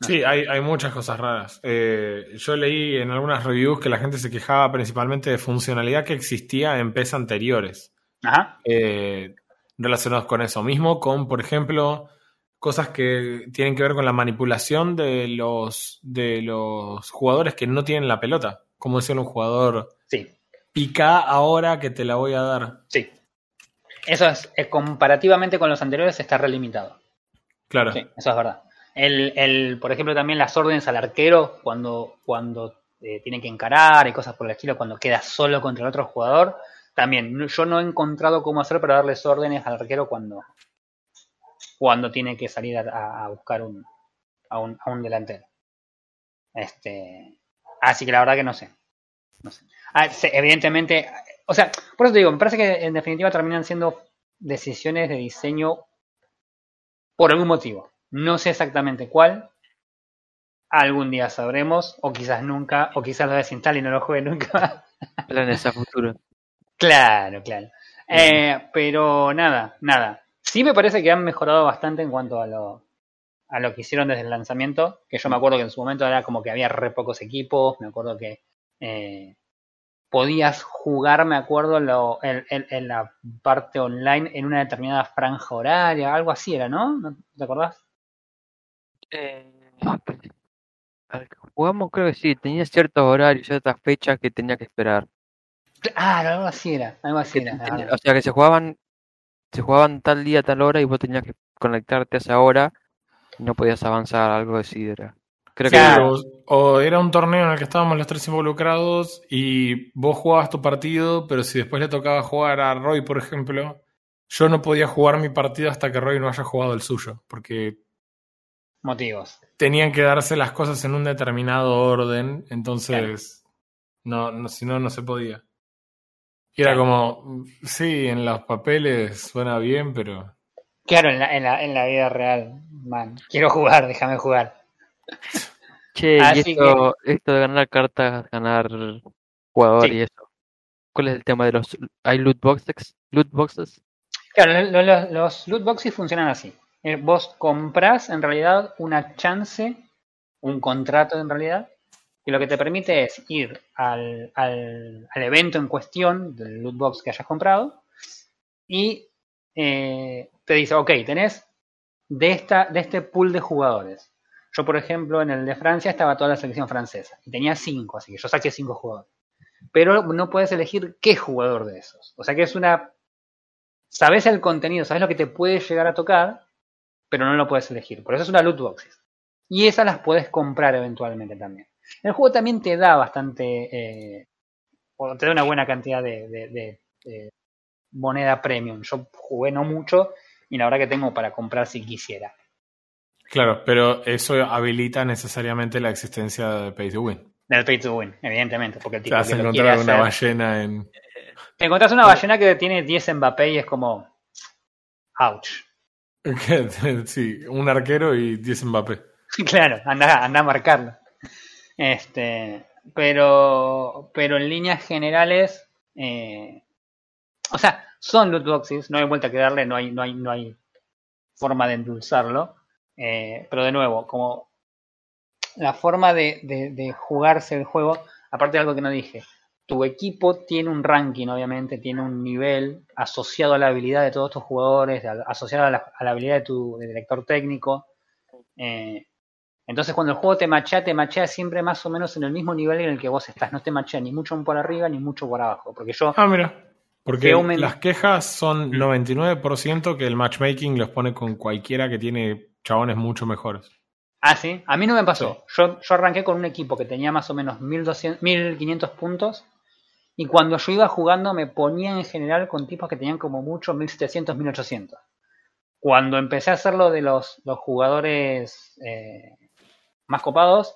Sí, hay, hay muchas cosas raras. Eh, yo leí en algunas reviews que la gente se quejaba principalmente de funcionalidad que existía en PES anteriores. Ajá, eh, relacionados con eso mismo, con, por ejemplo, cosas que tienen que ver con la manipulación de los, de los jugadores que no tienen la pelota. Como decir un jugador, sí, pica ahora que te la voy a dar. sí. Eso es, comparativamente con los anteriores, está relimitado. Claro. Sí, eso es verdad. El, el, por ejemplo, también las órdenes al arquero cuando, cuando eh, tiene que encarar y cosas por el estilo, cuando queda solo contra el otro jugador. También, yo no he encontrado cómo hacer para darles órdenes al arquero cuando, cuando tiene que salir a, a buscar un, a, un, a un delantero. Este, así que la verdad que no sé. No sé. Ah, evidentemente, o sea, por eso te digo, me parece que en definitiva terminan siendo decisiones de diseño por algún motivo. No sé exactamente cuál. Algún día sabremos, o quizás nunca, o quizás lo desinstale y no lo juegue nunca. Planes a futuro. claro, claro. Eh, pero nada, nada. Sí me parece que han mejorado bastante en cuanto a lo, a lo que hicieron desde el lanzamiento. Que yo me acuerdo que en su momento era como que había re pocos equipos. Me acuerdo que eh, podías jugar, me acuerdo, lo, en, en- en la parte online en una determinada franja horaria, algo así era, ¿no? ¿No te acordás? Eh, al que jugamos creo que sí, tenía ciertos horarios, ciertas fechas que tenía que esperar. Claro, algo así era, algo así Que era. o sea que se jugaban, se jugaban tal día, tal hora y vos tenías que conectarte a esa hora y no podías avanzar, algo así era. Creo que Claro. O, o era un torneo en el que estábamos los tres involucrados y vos jugabas tu partido, pero si después le tocaba jugar a Roy, por ejemplo, yo no podía jugar mi partido hasta que Roy no haya jugado el suyo, porque Motivos. tenían que darse las cosas en un determinado orden, entonces no, no, si no, no se podía. Y era como, sí, en los papeles suena bien, pero Claro, en la, en la, en la vida real, man. Quiero jugar, déjame jugar. Che, y esto, esto de ganar cartas, ganar jugador Sí. y eso. ¿Cuál es el tema de los... ¿Hay loot boxes? ¿Loot boxes? Claro, lo- lo- los loot boxes funcionan así. Eh, Vos comprás en realidad una chance, un contrato en realidad, que lo que te permite es ir al, al- al evento en cuestión del loot box que hayas comprado y eh, te dice, ok, tenés de, esta, de este pool de jugadores. Yo, por ejemplo, en el de Francia estaba toda la selección francesa y tenía cinco, así que yo saqué cinco jugadores. Pero no puedes elegir qué jugador de esos. O sea que es una sabes el contenido, sabes lo que te puede llegar a tocar, pero no lo puedes elegir. Por eso es una loot boxes. Y esas las puedes comprar eventualmente también. El juego también te da bastante, eh, o te da una buena cantidad de, de- de- de moneda premium. Yo jugué no mucho y la verdad que tengo para comprar si quisiera. claro, pero eso habilita necesariamente la existencia de Pay to Win. Del pay to win, evidentemente, porque el Te tipo vas a quiere encontrar una hacer- ballena en... Te encontrás una ballena que tiene 10 Mbappé y es como... Ouch. [LAUGHS] sí, un arquero y 10 Mbappé. [LAUGHS] Claro, anda, anda a marcarlo. Este, pero, pero en líneas generales, eh, o sea, son loot boxes, no hay vuelta que darle, no hay, no hay, no hay forma de endulzarlo. eh, pero de nuevo, como la forma de, de- de jugarse el juego, aparte de algo que no dije, tu equipo tiene un ranking, obviamente, tiene un nivel asociado a la habilidad de todos tus jugadores, asociado a la, a la habilidad de tu director técnico. eh, entonces cuando el juego te machea, te machea siempre más o menos en el mismo nivel en el que vos estás. No te machea ni mucho por arriba ni mucho por abajo. Porque yo, Ah, mira. Porque Que las quejas son 99% que el matchmaking los pone con cualquiera que tiene chabones mucho mejores. ah, sí, a mí no me pasó. Yo, yo arranqué con un equipo que tenía más o menos 1200, 1500 puntos. Y cuando yo iba jugando me ponía en general con tipos que tenían como mucho 1700, 1800. Cuando empecé a hacerlo de los, los jugadores eh, más copados,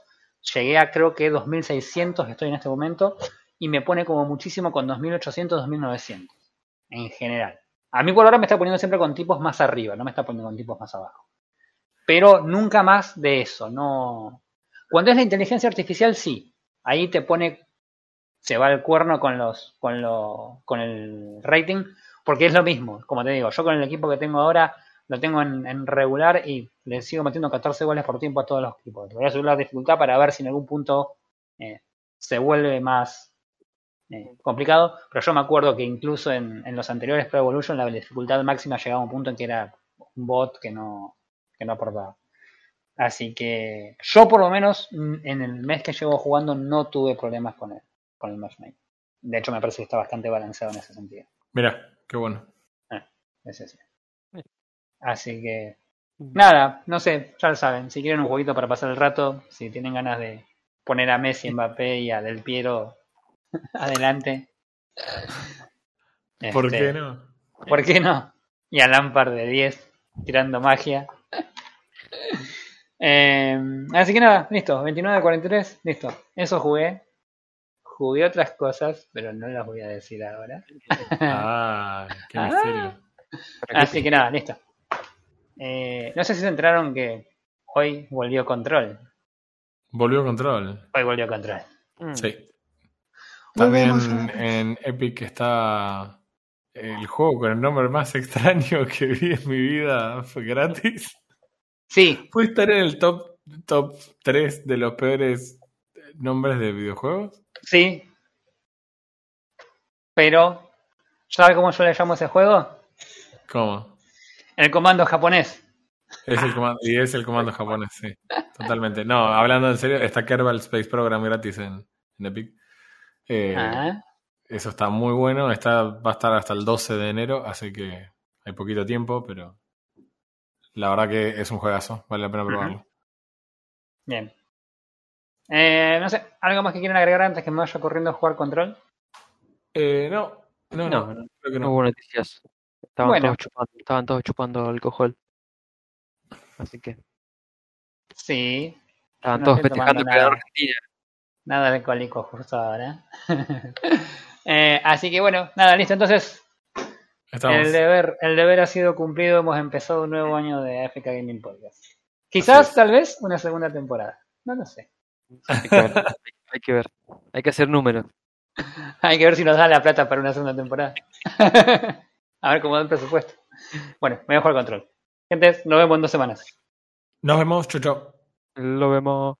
llegué a creo que 2600, estoy en este momento, y me pone como muchísimo con 2800, 2900 en general. A mí por ahora me está poniendo siempre con tipos más arriba, no me está poniendo con tipos más abajo. Pero nunca más de eso, no. Cuando es la inteligencia artificial, sí. Ahí te pone, se va el cuerno con los, con lo, con el rating, porque es lo mismo. Como te digo, yo con el equipo que tengo ahora lo tengo en, en regular y le sigo metiendo 14 goles por tiempo a todos los equipos. Voy a subir la dificultad para ver si en algún punto eh, se vuelve más eh, complicado. Pero yo me acuerdo que incluso en, en los anteriores Pro Evolution la dificultad máxima llegaba a un punto en que era un bot que no, que no aportaba. Así que yo por lo menos mm, en el mes que llevo jugando no tuve problemas con el, con el matchmaking. De hecho me parece que está bastante balanceado en ese sentido. Mira, qué bueno. Es ese. Así que nada, no sé, ya lo saben. Si quieren un jueguito para pasar el rato, si tienen ganas de poner a Messi, Mbappé y a Del Piero [LAUGHS] adelante. [LAUGHS] ¿Por Este, qué no? ¿Por qué no? Y a Lampard de 10, tirando magia. [LAUGHS] Eh, así que nada, listo, 29 de 43, listo. Eso jugué. jugué otras cosas, pero no las voy a decir ahora. Ah, qué Ah. misterio. Así que nada, listo. Eh, no sé si se enteraron que hoy volvió Control. Volvió Control. Hoy volvió Control. Mm. Sí. También en Epic está el juego con el nombre más [LAUGHS] extraño que vi en mi vida. Fue gratis. Sí, ¿Puede estar en el top, top 3 de los peores nombres de videojuegos? sí. Pero, ¿sabe cómo yo le llamo a ese juego? ¿Cómo? El comando japonés. Es el comando, y es el comando japonés, sí. Totalmente. No, hablando en serio, está Kerbal Space Program gratis en, en Epic. Eh, Ah, Eso está muy bueno. Está, va a estar hasta el 12 de enero, así que hay poquito tiempo, pero la verdad que es un juegazo. Vale la pena probarlo. bien. Eh, no sé, ¿algo más que quieran agregar antes que me vaya corriendo a jugar Control? Eh, no, no, no, No, no, creo que no no. hubo noticias. Estaban, Bueno. todos chupando, estaban todos chupando alcohol. Así que Sí, estaban No todos festejando que nada. Argentina. nada alcohólico justo ahora. [LAUGHS] Eh, así que bueno, nada, listo. Entonces, Estamos. el deber, el deber ha sido cumplido. Hemos empezado un nuevo año de AFK Gaming Podcast. Quizás, tal vez, una segunda temporada. No lo sé. Hay que ver. hay, hay que ver. Hay que hacer números. [LAUGHS] Hay que ver si nos da la plata para una segunda temporada. [LAUGHS] a ver cómo da el presupuesto. Bueno, me voy a jugar control. Gente, nos vemos en dos semanas. Nos vemos, chau, chau. Lo vemos.